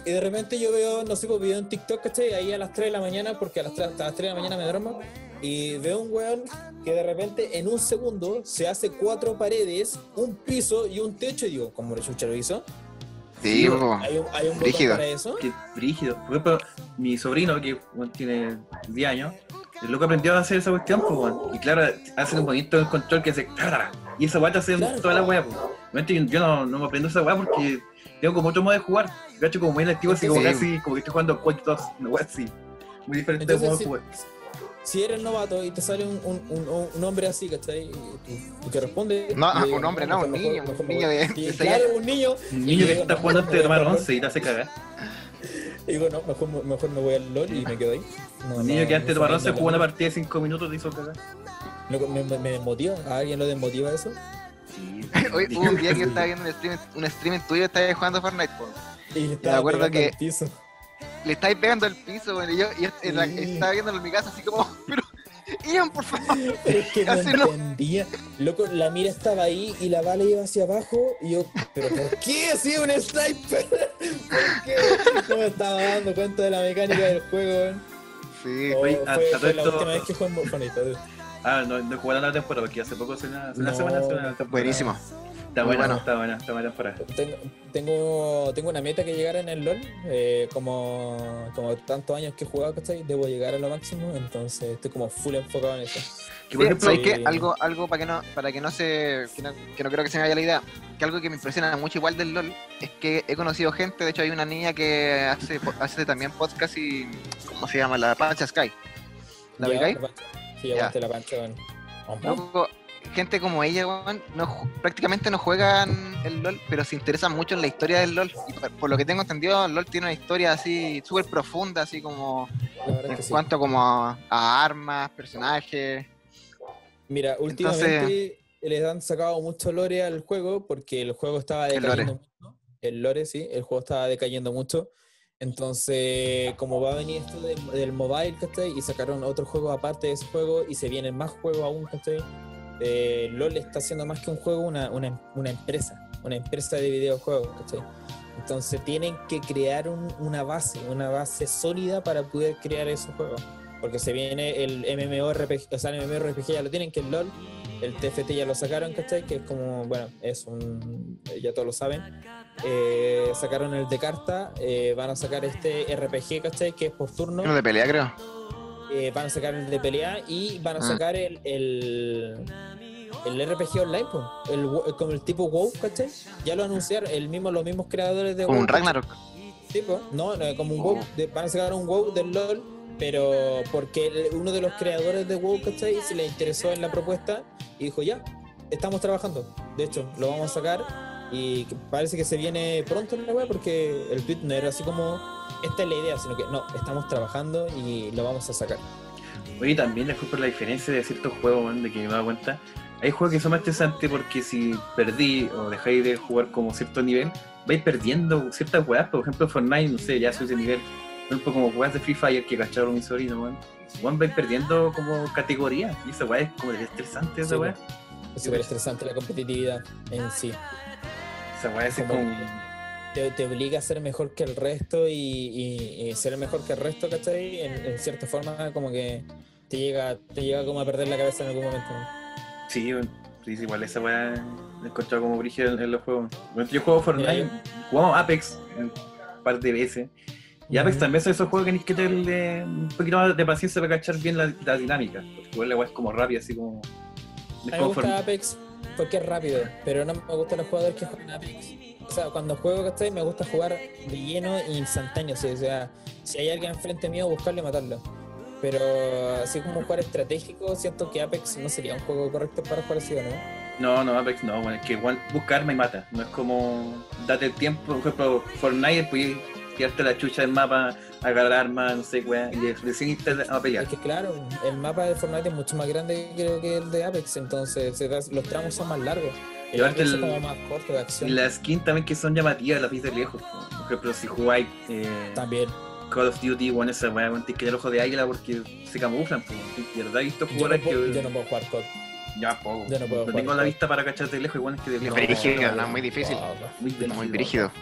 y de repente yo veo, no sé, pues video en TikTok, ¿cachai? Ahí a las 3 de la mañana, porque a las 3, hasta las 3 de la mañana me duermo, y veo un weón que de repente en un segundo se hace cuatro paredes, un piso y un techo, y digo, ¿cómo lo chucha lo hizo?
Sí.
¿Hay un, hay un botón
Brígido.
para eso?
Qué brígido. Por ejemplo, mi sobrino, que bueno, tiene 10 años, el loco aprendió a hacer esa cuestión, pues, weón. Y claro, hacen un bonito el control que hace. ¡tara! Y esa weá te hace
Claro.
toda la weá, pues. Yo- yo no, no me aprendo esa weá porque tengo como otro modo de jugar. Gacho como muy activo, así como
Sí.
casi, como que estoy jugando Quake 2, una weá así. Muy diferente de modo de jugar.
Si eres novato y te sale un, un, un, un hombre así, ¿cachai? Y que respondes.
No,
yo digo,
un hombre, no, un niño,
mejor
un niño de- de
Claro, un niño.
Un niño
yo
que está jugando antes de tomar- 11 y te hace cagar.
Y digo, no, mejor, mejor me voy al LOL y me quedo ahí. No,
Un niño
no,
que antes de tomar
no,
11
no,
jugó una partida de 5 minutos y te hizo cagar.
Me, me, me desmotiva. ¿A alguien lo desmotiva eso?
Sí.
Hoy hubo un día que yo estaba viendo un stream, un stream tuyo, estabas jugando Fortnite, po.
Y
Me acuerdo
pegando
que-
al piso.
Le estáis pegando al piso, weón. Y yo, y yo en la-
Sí.
estaba viéndolo en mi casa así como, pero, Ian, por favor.
Es que no entendía. Loco, la mira estaba ahí y la bala iba hacia abajo. Y yo, ¿pero por qué hacía un sniper? ¿Por qué? No me estaba dando cuenta de la mecánica del juego.
Sí,
fue, la última vez que jugué en.
Ah, no, no jugaron la temporada porque hace poco, hace una, hace una
No.
semana, hace una temporada.
buenísimo.
Está buena,
bueno.
está buena, está buena temporada.
Tengo, tengo, tengo una meta que llegar en el LOL. eh, como, como tantos años que he jugado, ¿cachai? Debo llegar a lo máximo. Entonces estoy como full enfocado en eso.
Que por ejemplo,
¿Sabes qué?
eh,
Algo, algo para que no, para que no se, que no, que no creo que se me vaya la idea, que algo que me impresiona mucho igual del LOL, es que he conocido gente, de hecho hay una niña que hace, hace también podcast y, ¿cómo se llama? La Pancha Sky. ¿La
Ya, la pancha. Sí,
Ya.
aguante la pancha.
Loco, gente como ella, weón, no, prácticamente no juegan el LOL, pero se interesan mucho en la historia del LOL. Y por, por lo que tengo entendido, el LOL tiene una historia así súper profunda, así como en
sí.
cuanto como a, a armas, personajes.
Mira, últimamente les han sacado mucho lore al juego porque el juego estaba
El
decayendo mucho. El lore, sí, el juego estaba decayendo mucho. Entonces, como va a venir esto del, del mobile, ¿cachai? Y sacaron otro juego aparte de ese juego y se vienen más juegos aún, ¿cachai? Eh, LOL está haciendo más que un juego, una, una, una empresa, una empresa de videojuegos, ¿cachai? Entonces tienen que crear un- una base, una base sólida para poder crear esos juegos. Porque se viene el MMORPG, o sea, el MMORPG ya lo tienen, que es LOL, el TFT ya lo sacaron, ¿cachai? Que es como, bueno, es un, ya todos lo saben. Eh, sacaron el de carta, eh, van a sacar este RPG, ¿cachai? Que es por turno.
Uno de pelea, creo.
Eh, van a sacar el de pelea y van a
Ah.
sacar el, el, el RPG online, po. el, wo- como el tipo WoW, ¿cachai? Ya lo anunciaron, el mismo, los mismos creadores de
Como un
WoW,
Ragnarok.
Sí, po. no, no, como un WoW, de- van a sacar un WoW del LOL, pero porque el- uno de los creadores de WoW, ¿cachai? Se le interesó en la propuesta y dijo, ya, estamos trabajando. De hecho, lo vamos a sacar y parece que se viene pronto en la web porque el tweet no era así como, esta es la idea, sino que no, estamos trabajando y lo vamos a sacar.
Oye, también después por la diferencia de ciertos juegos, de que me he dado cuenta. Hay juegos que son más interesantes porque si perdí o dejáis de jugar como cierto nivel, vais perdiendo ciertas weas. Por ejemplo, Fortnite, no sé, ya soy ese nivel. Por ejemplo, como weas de Free Fire que cacharon mi sobrino, weón. Weón, vais perdiendo como categoría. Y esa wea es como de estresante, esa
Sí,
wea.
Es súper estresante la competitividad en sí.
Esa wea es
Como
como.
Te, te obliga a ser mejor que el resto y, y- y ser mejor que el resto, ¿cachai? En, en cierta forma, como que te llega, te llega como a perder la cabeza en algún momento. ¿no?
Sí, sí, igual esa wea la he encontrado como brígida en, en los juegos. Bueno, yo juego Fortnite, jugamos Apex un par de veces. Y Apex también son esos juegos que tienes que tenerle un poquito más de paciencia para cachar bien la, la dinámica. Porque igual la weá es como rápida, así como.
A
es
mí me gusta. Apex porque es rápido, pero no me gustan los jugadores que juegan Apex. O sea, cuando juego, ¿cachai? Me gusta jugar de lleno e instantáneo. sí, O sea, si hay alguien enfrente mío, buscarle y matarlo. Pero así como jugar estratégico, siento que Apex no sería un juego correcto para jugar así, ¿o no?
No, no, Apex no, bueno, es que igual busca arma y mata. No es como date el tiempo, por ejemplo, Fortnite, puedes tirarte la chucha del mapa, agarrar armas, no sé, weá, y recién irte a pelear.
Es que claro, el mapa de Fortnite es mucho más grande creo que el de Apex, entonces se da- los tramos son más largos. El
Y aparte
Apex es
el-
como más corto de
Y
acción.
las skins también que son llamativas, las vis de lejos. Por ejemplo, si jugáis eh,
También.
Call of Duty, bueno, esa weá, bueno, tienes que tener ojo de águila porque se camuflan. Pues, de verdad he visto
Yo no,
jugadores
puedo,
que.
yo no puedo jugar COD.
Ya, poco.
yo no puedo jugar
tengo la vista para cachar de lejos, igual es que de lejos.
brígido,
no,
no, muy difícil.
Muy
no-
brígido.
Muy brígido.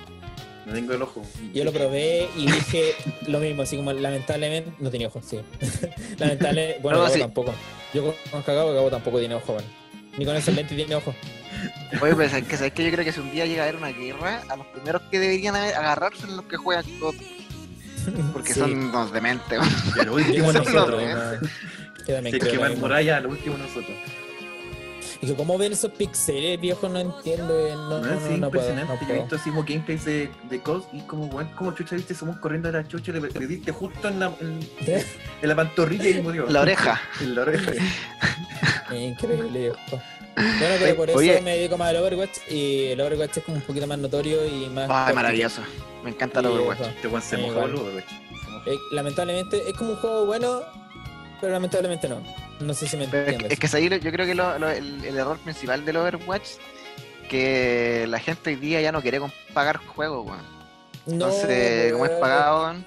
No tengo el ojo.
Yo lo probé y dije lo mismo, así como lamentablemente no tenía ojos, sí. Lamentable, bueno,
No,
Gabo
sí.
tampoco. Yo conozco a Gabo, Gabo tampoco tiene ojos, bueno. Ni con ese lente tiene ojos.
Oye, pues es que sabes que yo creo que si un día llega a haber una guerra, a los primeros que deberían agarrarse son los que juegan COD, porque
Sí.
son unos dementes.
Ya, lo último nosotros.
Yo también
que
creo lo
muralla, último nosotros.
Y que cómo ven esos pixeles, viejo, no entiendo. eh, No,
No,
puedo,
impresionante. Yo he visto así como gameplays de, de COD y como, weón, como chucha viste, somos corriendo a la chucha, le, le diste justo en la, en, en la pantorrilla y murió.
La oreja.
En la oreja.
Increíble, viejo. Bueno, pero por eso
Oye.
me dedico más al Overwatch y el Overwatch es como un poquito más notorio y más.
Ay,
cortito.
maravilloso. Me encanta el Overwatch.
Este weón se
Sí,
moja. Se moja.
Eh, lamentablemente es como un juego bueno, pero lamentablemente no. No sé si me
Pero es,
entiendes.
es que ahí yo creo que lo- lo- el, el error principal del Overwatch que la gente hoy día ya no quiere pagar juegos, weón.
No,
Entonces, como es pagado, weón,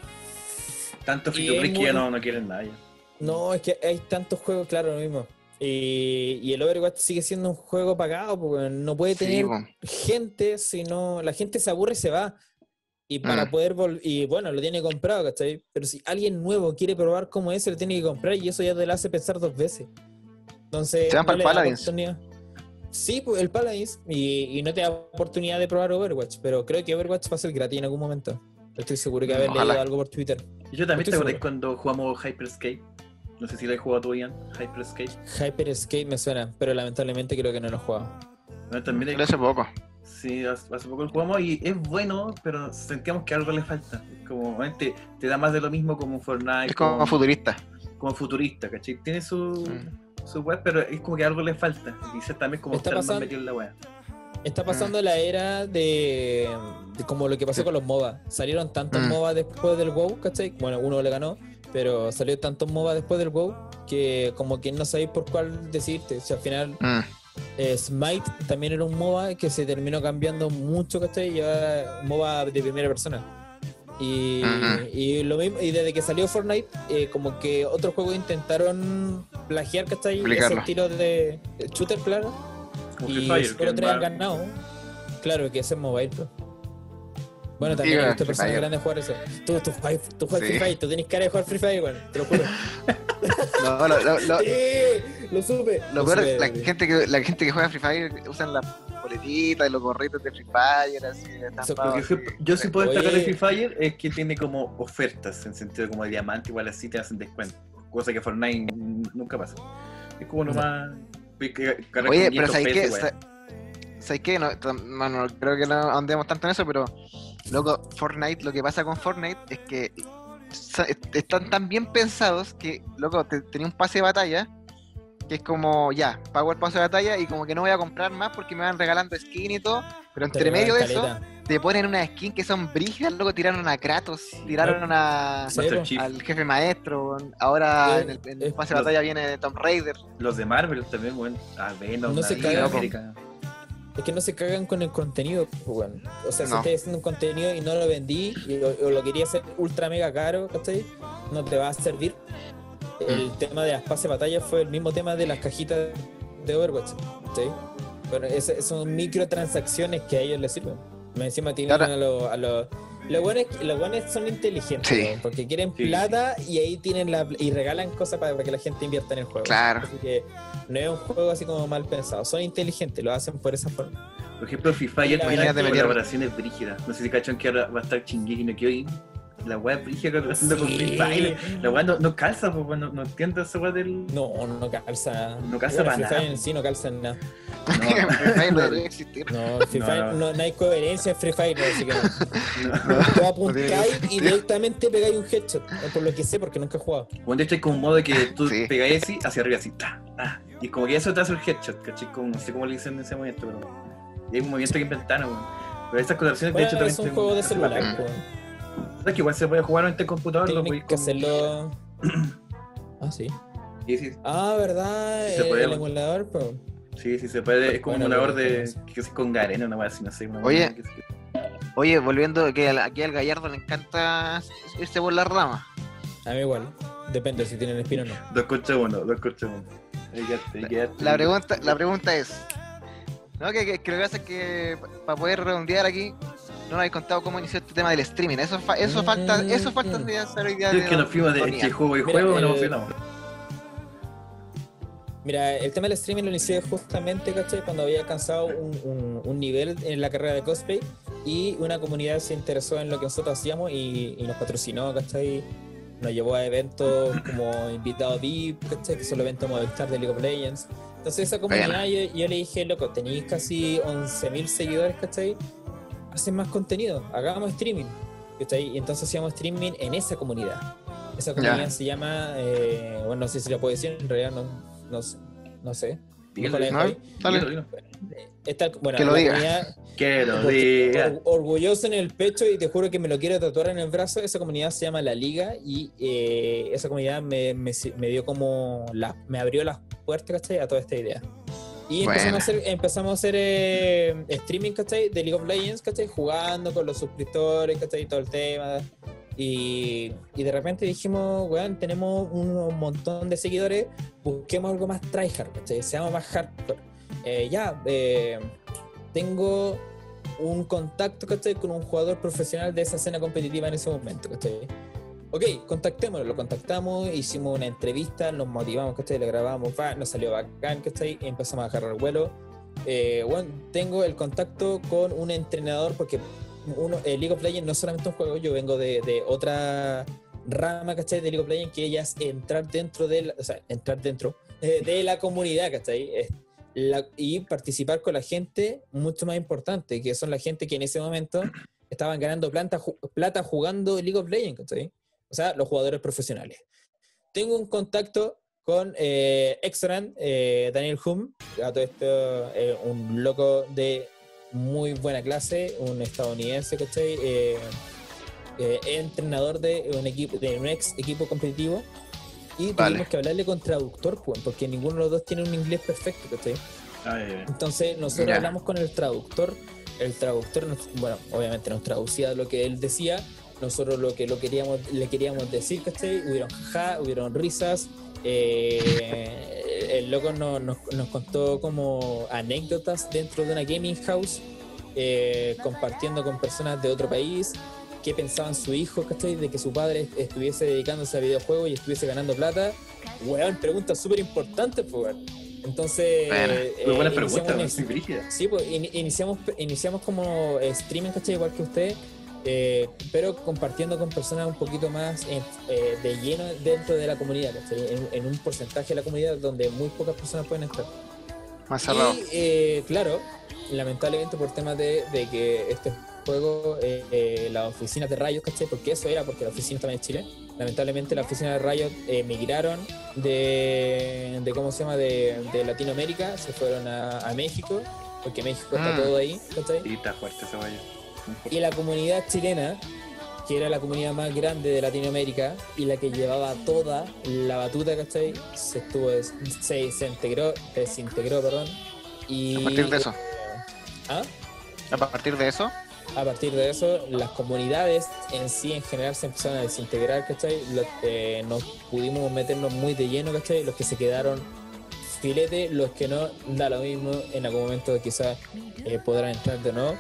Tanto
Y
free to play que ya no, no quieren nada. ya.
No, es que hay tantos juegos, claro, lo mismo. Y, y el Overwatch sigue siendo un juego pagado, porque no puede
sí,
tener
weón.
gente, si no, la gente se aburre y se va. Y para
Mm.
poder volver, y bueno, lo tiene comprado, ¿cachai? Pero si alguien nuevo quiere probar cómo es, se lo tiene que comprar y eso ya te lo hace pensar dos veces. Entonces,
Se van
no
pa'l
le da
Paladins.
Sí, pues, el Paladins, y, y no te da oportunidad de probar Overwatch, pero creo que Overwatch va a ser gratis en algún momento. Estoy seguro que haber
Ojalá.
leído algo por Twitter.
Yo también
Estoy
te acordé cuando jugamos Hyperscape. No sé si lo he jugado tú, Ian. Hyperscape.
Hyper Escape me suena, pero lamentablemente creo que no lo he jugado.
No, también
Salió hace poco.
Sí, hace poco lo jugamos y es bueno, pero sentíamos que algo le falta. Como obviamente te da más de lo mismo como Fortnite,
Es como futurista.
como futurista, ¿cachai? Tiene su,
Mm.
su web, pero es como que algo le falta. Y dice también como
Está
más
pasando-
metido en la web.
Está pasando la era de, de como lo que pasó con los MOBA. Salieron tantos
Mm.
MOBA después del WoW, ¿cachai? Bueno, uno le ganó, pero salió tantos MOBA después del WoW que como que no sabéis por cuál decidirte. O sea, al final
Mm.
eh, Smite también era un MOBA que se terminó cambiando mucho, ¿cachai? Y ahora MOBA de primera persona. Y,
Ujú.
y lo mismo, y desde que salió Fortnite, eh, como que otros juegos intentaron plagiar, ¿cachai? Ese estilo de shooter, claro.
Como
Y solo tres han ganado. Claro, que ese es mobile, pues. Bueno,
Sí,
también hay
bueno,
visto personas grandes jugar eso. Tú, tú, juegas- tú juegas
Sí.
Free Fire, tú tienes cara de jugar Free Fire, weón, te lo juro.
No, lo, lo- lo-
Sí, lo supe.
lo peor
supe,
es la gente que la gente que juega Free Fire usan las boletitas y los gorritos de Free Fire, así, así.
fue- yo sí puedo destacar de Free Fire es que tiene como ofertas en sentido como de diamante, igual así te hacen descuento. Cosa que Fortnite nunca pasa. Es como nomás.
Oye, pero
500
¿sabes qué? ¿Sabes qué? No, tam- no, no creo que no andemos tanto en eso, pero loco, Fortnite, lo que pasa con Fortnite es que están tan bien pensados que, loco, te, tenía un pase de batalla que es como, ya, pago el pase de batalla y como que no voy a comprar más porque me van regalando skin y todo, pero entre medio de eso te ponen una skin que son brígidas, luego tiraron a Kratos, tiraron a, al jefe maestro, ahora en el, en el pase de batalla viene Tomb Raider.
Los de Marvel también, bueno. A Venom,
No
a
se.
América.
Es que no se cagan con el contenido, pues, weón. O sea, si
No.
estás haciendo un contenido y no lo vendí y, o, o lo quería hacer ultra mega caro, ¿cachai? No te va a servir. El
Mm.
tema de las pases de batalla fue el mismo tema de las cajitas de Overwatch, ¿sí? Pero ese- son microtransacciones que a ellos les sirven. Más Encima tienen
Claro.
a los... A los los buenos, los buenos son inteligentes,
Sí.
porque quieren
Sí,
plata y ahí tienen la y regalan cosas para, para que la gente invierta en el juego.
Claro.
Así que no es un juego así como mal pensado. Son inteligentes, lo hacen por esa forma.
Por ejemplo, Fire
La
tiene colaboraciones brígidas. No sé si cachan que ahora va a estar Shingeki no Kyojin. La weá brígida colaborando con
Sí.
Free Fire. La weá no, no calza, pues, no, no entiendo esa weá del.
No, no calza.
No calza
Bueno,
para
Free
nada.
Fire en sí no calza en nada.
Free Fire no debería existir.
No, Free
No,
Fire,
no.
no, no hay coherencia en Free Fire, así que no.
No.
Tú apuntáis y directamente pegáis un headshot. Por lo que sé, porque nunca he jugado.
Bueno, de hecho hay como un modo de que tú
Sí.
pegáis así, hacia arriba, así, ta, ta. Y como que eso te hace el headshot, ¿cachai? Como, no sé cómo le dicen en ese movimiento, pero. Es un movimiento que inventaron, weón. Pero estas colaboraciones, de
Bueno,
hecho, también.
es un juego de celular.
¿Sabes que igual se puede jugar en este computador? lo
Tienes
podéis
que
con-
hacerlo. Ah, sí.
Sí, sí,
Ah, ¿verdad?
Sí se
el,
puede,
el emulador, pues.
sí, sí, se puede. Es como
Bueno,
un emulador de. que es con Garena, una así, no sé. una
Oye.
que
Oye, volviendo, que aquí al Gallardo le encanta irse por la rama.
A mí igual. Depende si tienen espino o no.
Dos coches uno, dos coches uno. Quedaste.
La pregunta, la pregunta es, ¿no? Que, que, que lo que pasa es que para poder redondear aquí, no nos habéis contado cómo inició este tema del streaming. Eso, fa- eso falta, eso falta de hacer hoy día.
Es que nos fuimos de que juego y
Mira,
juego,
el-
nos emocionamos.
Mira, el tema del streaming lo inicié justamente, ¿cachai? Cuando había alcanzado un, un- un nivel en la carrera de cosplay y una comunidad se interesó en lo que nosotros hacíamos y, y nos patrocinó, ¿cachai? Nos llevó a eventos como invitado VIP, ¿cachai? Que son los eventos Movistar de League of Legends. Entonces esa comunidad yo, yo le dije, loco, tenéis casi 11.000 seguidores, ¿cachai? Hacen más contenido, hagamos streaming. Y entonces hacíamos streaming en esa comunidad. Esa comunidad se llama, eh, bueno, no sé si la puedo decir, en realidad no, no sé. No sé.
Dale.
Esta- bueno,
Que lo diga.
comunidad,
Que lo diga.
or- orgulloso en el pecho y te juro que me lo quiero tatuar en el brazo. Esa comunidad se llama La Liga y eh, esa comunidad me, me, me dio como la, me abrió las puertas, ¿cachai? A toda esta idea. Y empezamos
Buena.
a hacer, empezamos a hacer eh, streaming, ¿cachai? De League of Legends, ¿cachai? Jugando con los suscriptores, ¿cachai? Todo el tema. Y, y de repente dijimos, weón, tenemos un montón de seguidores, busquemos algo más tryhard, ¿cachai? Seamos más hardcore. Eh, ya, eh, tengo un contacto, ¿cachai? Con un jugador profesional de esa escena competitiva en ese momento, ¿cachai? Ok, contactémoslo, lo contactamos, hicimos una entrevista, nos motivamos, ¿cachai? Lo grabamos, va, nos salió bacán, ¿cachai? Y empezamos a agarrar vuelo. eh, bueno, tengo el contacto con un entrenador porque uno, el League of Legends no es solamente un juego, yo vengo de, de otra rama, ¿cachai? De League of Legends que ella es entrar dentro de la, o sea, entrar dentro eh, de la comunidad, ¿cachai? Es la- y participar con la gente mucho más importante, que son la gente que en ese momento estaban ganando plata, ju- plata jugando League of Legends, ¿cachai? O sea, los jugadores profesionales. Tengo un contacto con eh, Exran, eh, Daniel Hum, a todo esto, eh, un loco de muy buena clase, un estadounidense, ¿cachai? Eh, eh, entrenador de un equipo, de un ex equipo competitivo. Y tuvimos
Vale.
que hablarle con traductor, pues, porque ninguno de los dos tiene un inglés perfecto, ¿cachai?
Ah.
Entonces nosotros
Ya.
hablamos con el traductor, el traductor, nos- bueno, obviamente nos traducía lo que él decía, nosotros lo que lo queríamos, le queríamos decir, ¿cachai? Hubieron jaja, hubieron risas, eh, el loco no- nos, nos contó como anécdotas dentro de una gaming house, eh, compartiendo con personas de otro país, qué pensaban su hijo, ¿cachai? De que su padre estuviese dedicándose a videojuegos y estuviese ganando plata. Weón, preguntas súper importantes, pues. Entonces,
Bueno,
Muy buenas
eh, iniciamos
preguntas, muy brígidas.
Sí, pues in- iniciamos, iniciamos como eh, streaming, ¿cachai? Igual que usted, eh, pero compartiendo con personas un poquito más eh, eh, de lleno dentro de la comunidad. En, en un porcentaje de la comunidad donde muy pocas personas pueden estar.
Más cerrado.
Y eh, claro, lamentablemente por temas de, de que este juego, eh, las oficinas de Riot, ¿cachai? Porque eso era porque la oficina estaba en Chile. Lamentablemente las oficinas de eh, migraron de, de, ¿cómo se llama? De, de Latinoamérica, se fueron a, a México, porque México está
Mm.
todo ahí, ¿cachai?
Sí, está fuerte fuerte.
Y la comunidad chilena, que era la comunidad más grande de Latinoamérica y la que llevaba toda la batuta, ¿cachai? Se estuvo, se, se integró, desintegró, perdón. Y,
A partir de eso.
¿Ah?
A partir de eso,
A partir de eso, las comunidades en sí, en general, se empezaron a desintegrar, ¿cachai? Los, eh, nos pudimos meternos muy de lleno, ¿cachai? Los que se quedaron filete, los que no, da lo mismo, en algún momento quizás eh, podrán entrar de nuevo.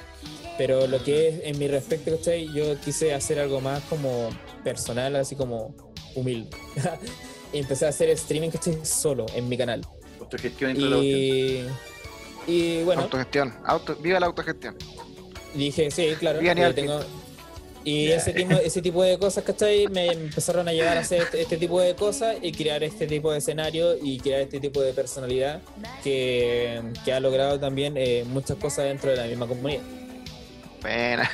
Pero lo que es en mi respecto, ¿cachai? Yo quise hacer algo más como personal, así como humilde. y empecé a hacer streaming, ¿cachai? Solo en mi canal.
Autogestión.
Y, y bueno,
autogestión. Auto, viva la autogestión.
Dije, sí, claro. Tengo- Y ese tipo, ese tipo de cosas, ¿cachai? Me empezaron a llevar a hacer este, este tipo de cosas y crear este tipo de escenario y crear este tipo de personalidad que, que ha logrado también eh, muchas cosas dentro de la misma comunidad.
Buena.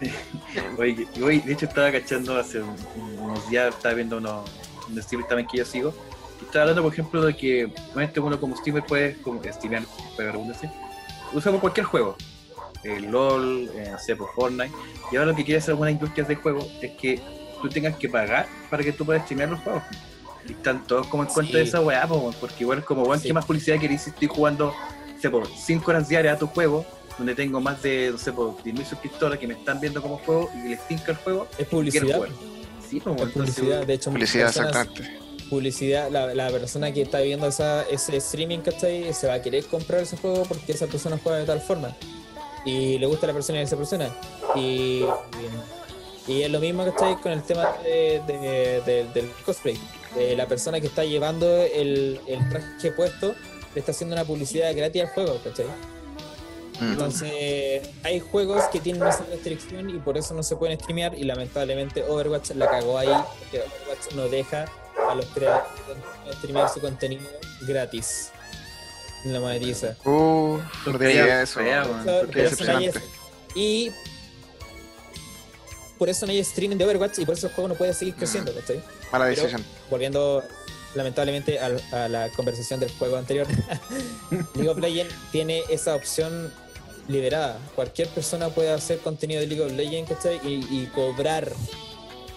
Oye, hoy, de hecho, estaba cachando hace un- unos días, estaba viendo unos, unos streamers también que yo sigo. Y estaba hablando, por ejemplo, de que obviamente uno como streamer puede como, streamear, para redundancia, usa por cualquier juego. El LOL, eh, no sé, por Fortnite. Y ahora lo que quiere hacer algunas industrias de juego es que tú tengas que pagar para que tú puedas streamear los juegos. Y están todos como en contra
Sí.
de esa weá, po, porque igual como weón,
Sí.
¿qué más publicidad querés si estoy jugando, sé, por 5 horas diarias a tu juego? Donde tengo más de, no sé, por 10.000 suscriptores que me están viendo como juego y les tinca el juego
Es publicidad.
jugar. Sí, pues,
Es
entonces,
publicidad. De hecho,
Publicidad,
personas-
exactamente.
publicidad, la, la persona que está viendo esa, ese streaming, ¿cachai? Se va a querer comprar ese juego porque esa persona juega de tal forma. Y le gusta la persona de esa persona. Y, y es lo mismo, ¿cachai? Con el tema de- de- de- del cosplay. Eh, la persona que está llevando el, el traje puesto le está haciendo una publicidad gratis al juego, ¿cachai?
Mm.
Entonces, hay juegos que tienen esa restricción y por eso no se pueden streamear y lamentablemente Overwatch la cagó ahí porque Overwatch no deja a los creadores de streamear su contenido gratis. La monetiza.
Uh, no eso.
fea,
por eso no hay- y por eso no hay streaming de Overwatch y por eso el juego no puede seguir creciendo, ¿cachai?
Mala
pero-
decisión.
volviendo lamentablemente al- a, la conversación del juego anterior, League of Legends tiene esa opción liberada. Cualquier persona puede hacer contenido de League of Legends ¿cachai? Y, y cobrar.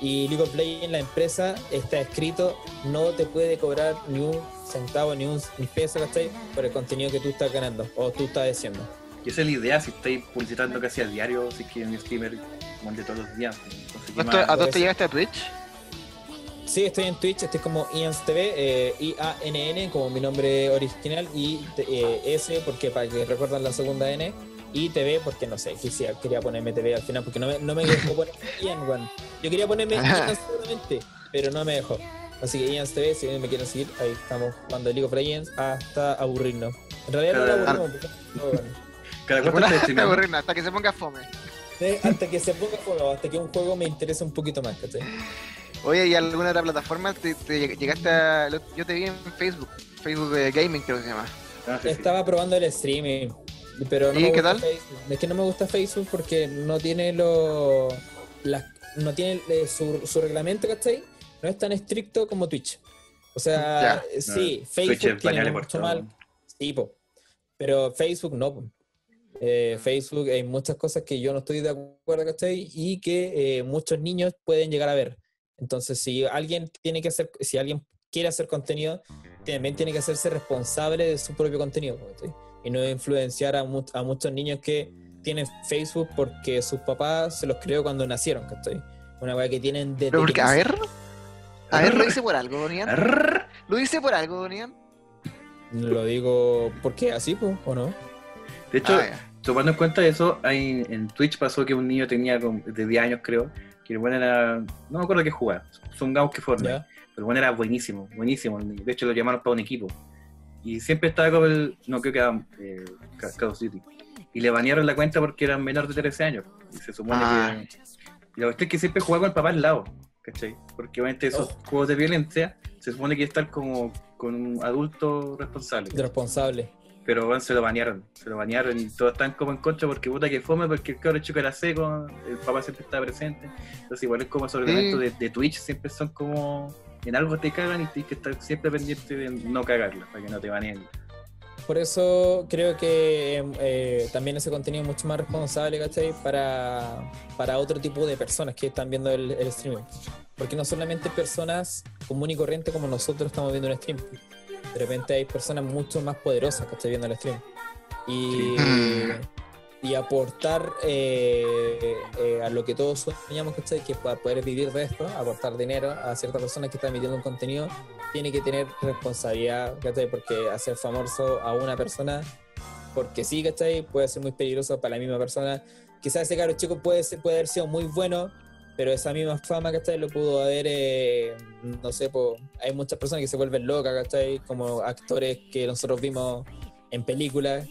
Y League of Legends, la empresa, está escrito, no te puede cobrar ni un centavo, ni un peso, ¿cachai? Por el contenido que tú estás ganando o tú estás haciendo.
Y esa es la idea, si estáis publicitando casi a diario, si es que un streamer como el de todos los días. entonces, ¿qué
¿A dónde llegaste a Twitch?
Sí, estoy en Twitch, estoy como Ians TV, eh, I-A-N-N, como mi nombre original, y eh, S, porque para que recuerdan la segunda N, y TV, porque no sé, quisiera, quería ponerme TV al final, porque no me, no me dejó poner Ian, weón. Yo quería ponerme Ian solamente, pero no me dejó. Así que Ians TV, si me quieren seguir, ahí estamos jugando League of Legends hasta aburrirnos. En realidad no
Cada-
aburrimos.
Cada
Bueno,
cuánto te
aburrirnos, hasta que se ponga fome.
Sí, hasta que se ponga juego, hasta que un juego me interese un poquito más, ¿cachai?
Oye, ¿y alguna otra plataforma? ¿Te, te lleg- llegaste a... Yo te vi en Facebook. Facebook de Gaming creo que se llama.
Ah, sí, sí.
Estaba probando el streaming, pero no
¿Y
me
qué
gusta
tal?
Facebook. Es que no me gusta Facebook porque no tiene lo las- no tiene eh, su, su reglamento, ¿cachai? No es tan estricto como Twitch. O sea,
Ya.
sí, Facebook tiene mucho mal, sí, po. pero Facebook no. po. Eh, Facebook hay muchas cosas que yo no estoy de acuerdo, ¿cachai? Y que eh, muchos niños pueden llegar a ver. Entonces, si alguien tiene que hacer, si alguien quiere hacer contenido, también tiene que hacerse responsable de su propio contenido, ¿cachai? Y no influenciar a, mu- a muchos niños que tienen Facebook porque sus papás se los creó cuando nacieron, ¿cachai? Una weá que tienen desde
Pero
que
porque, a ver... A ver, lo dice por algo, Donian. Lo dice por algo, Donian.
Lo digo, ¿por qué? ¿Así, po? ¿O no?
De hecho,
Ah,
tomando en cuenta eso, hay, en Twitch pasó que un niño tenía de 10 años, creo, que el bueno era. No me acuerdo qué jugaba, son gauss que Fortnite.
¿Ya?
Pero el bueno era buenísimo, buenísimo. el niño. De hecho, lo llamaron para un equipo. Y siempre estaba con el. No creo que era eh, Ca- Call of Duty. Y le banearon la cuenta porque era menor de 13 años. Y se supone
Ah.
que. Y la cuestión es que siempre jugaba con el papá al lado, ¿cachai? Porque obviamente esos
Oh.
juegos de violencia se supone que estar como con un adulto responsable.
De responsable.
Pero bueno, se lo banearon, se lo banearon y todos están como en contra porque puta que fome, porque el cabrón chico era seco, el papá siempre estaba presente. Entonces igual es como sobre el
Sí.
de, de Twitch, siempre son como en algo te cagan y tienes que estar siempre pendiente de no cagarla, para que no te baneen.
Por eso creo que eh, también ese contenido es mucho más responsable, ¿cachai? Para, para otro tipo de personas que están viendo el, el streaming. Porque no solamente personas comunes y corrientes como nosotros estamos viendo un stream. De repente hay personas mucho más poderosas que están viendo el stream. Y, y aportar eh, eh, a lo que todos soñamos, ¿cachai? Que para poder vivir de esto, aportar dinero a ciertas personas que están emitiendo un contenido, tiene que tener responsabilidad, ¿cachai? Porque hacer famoso a una persona, porque sí, ¿cachai? Puede ser muy peligroso para la misma persona. Quizás ese caro chico puede, ser, puede haber sido muy bueno, pero esa misma fama, ¿cachai? Lo pudo haber, eh, no sé, po, hay muchas personas que se vuelven locas, ¿cachai? Como actores que nosotros vimos en películas.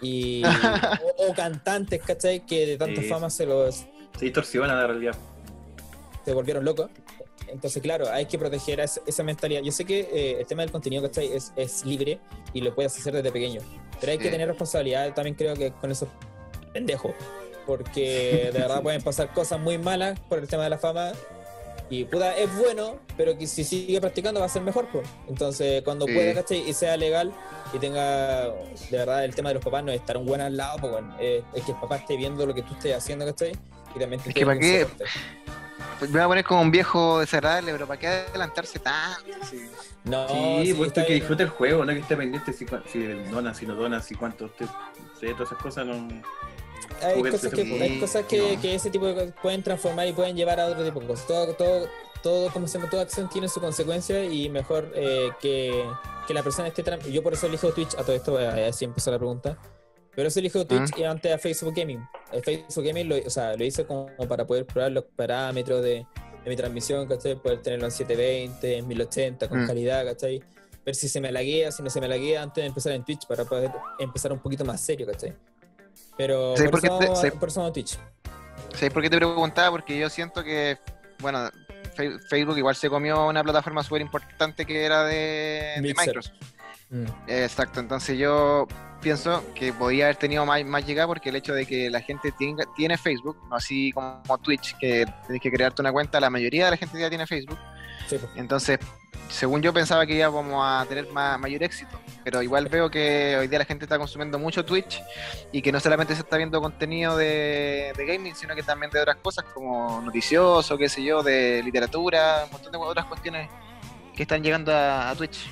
Y, o, o cantantes, ¿cachai? Que de tanta
Sí.
fama se los,
Se distorsiona la realidad.
se volvieron locos. Entonces, claro, hay que proteger esa, esa mentalidad. Yo sé que eh, el tema del contenido ¿cachai? Es, es libre y lo puedes hacer desde pequeño, pero hay que tener responsabilidad también creo que con esos pendejos, porque de verdad pueden pasar cosas muy malas por el tema de la fama y puta, es bueno, pero que si sigue practicando va a ser mejor. Pues. Entonces, cuando
Sí.
pueda ¿cachai? y sea legal y tenga, de verdad, el tema de los papás no es estar un buen al lado, pues, bueno, es que el papá esté viendo lo que tú estés haciendo, ¿cachai? Y también te
Es que ¿para qué? Pues me voy a poner como un viejo desagradable, pero ¿para qué adelantarse tanto? Sí.
No,
sí,
sí,
pues
está
que
bien.
disfrute el juego, no que esté pendiente si, cua- si dona, si no dona, si cuánto usted. Todas esas cosas no.
Hay cosas que, hay cosas que, que ese tipo de cosas pueden transformar y pueden llevar a otro tipo de cosas. Todo, todo, todo, como se llama, toda acción tiene su consecuencia y mejor eh, que, que la persona esté... Yo por eso elijo Twitch, a todo esto, eh, así empezó la pregunta. Pero eso elijo Twitch y antes a Facebook Gaming. El Facebook Gaming lo, o sea, lo hice como para poder probar los parámetros de, de mi transmisión, ¿cachai? Poder tenerlo en 720, en 1080, con
Mm.
calidad, ¿cachai? Ver si se me laguea, si no se me laguea antes de empezar en Twitch para poder empezar un poquito más serio, ¿cachai? Pero
¿Sabes
por, eso,
te-
por eso Twitch.
¿Sabes por qué te preguntaba? Porque yo siento que, bueno, Facebook igual se comió una plataforma súper importante que era de. Microsoft.
Mm.
Exacto, entonces yo pienso que podía haber tenido más, más llegada porque el hecho de que la gente tenga, tiene Facebook, no así como Twitch, que tienes que crearte una cuenta, la mayoría de la gente ya tiene Facebook.
Sí, pues.
Entonces, según yo pensaba que íbamos a tener más, mayor éxito, pero igual veo que hoy día la gente está consumiendo mucho Twitch y que no solamente se está viendo contenido de, de gaming, sino que también de otras cosas como noticioso, qué sé yo, de literatura, un montón de otras cuestiones que están llegando a, a Twitch.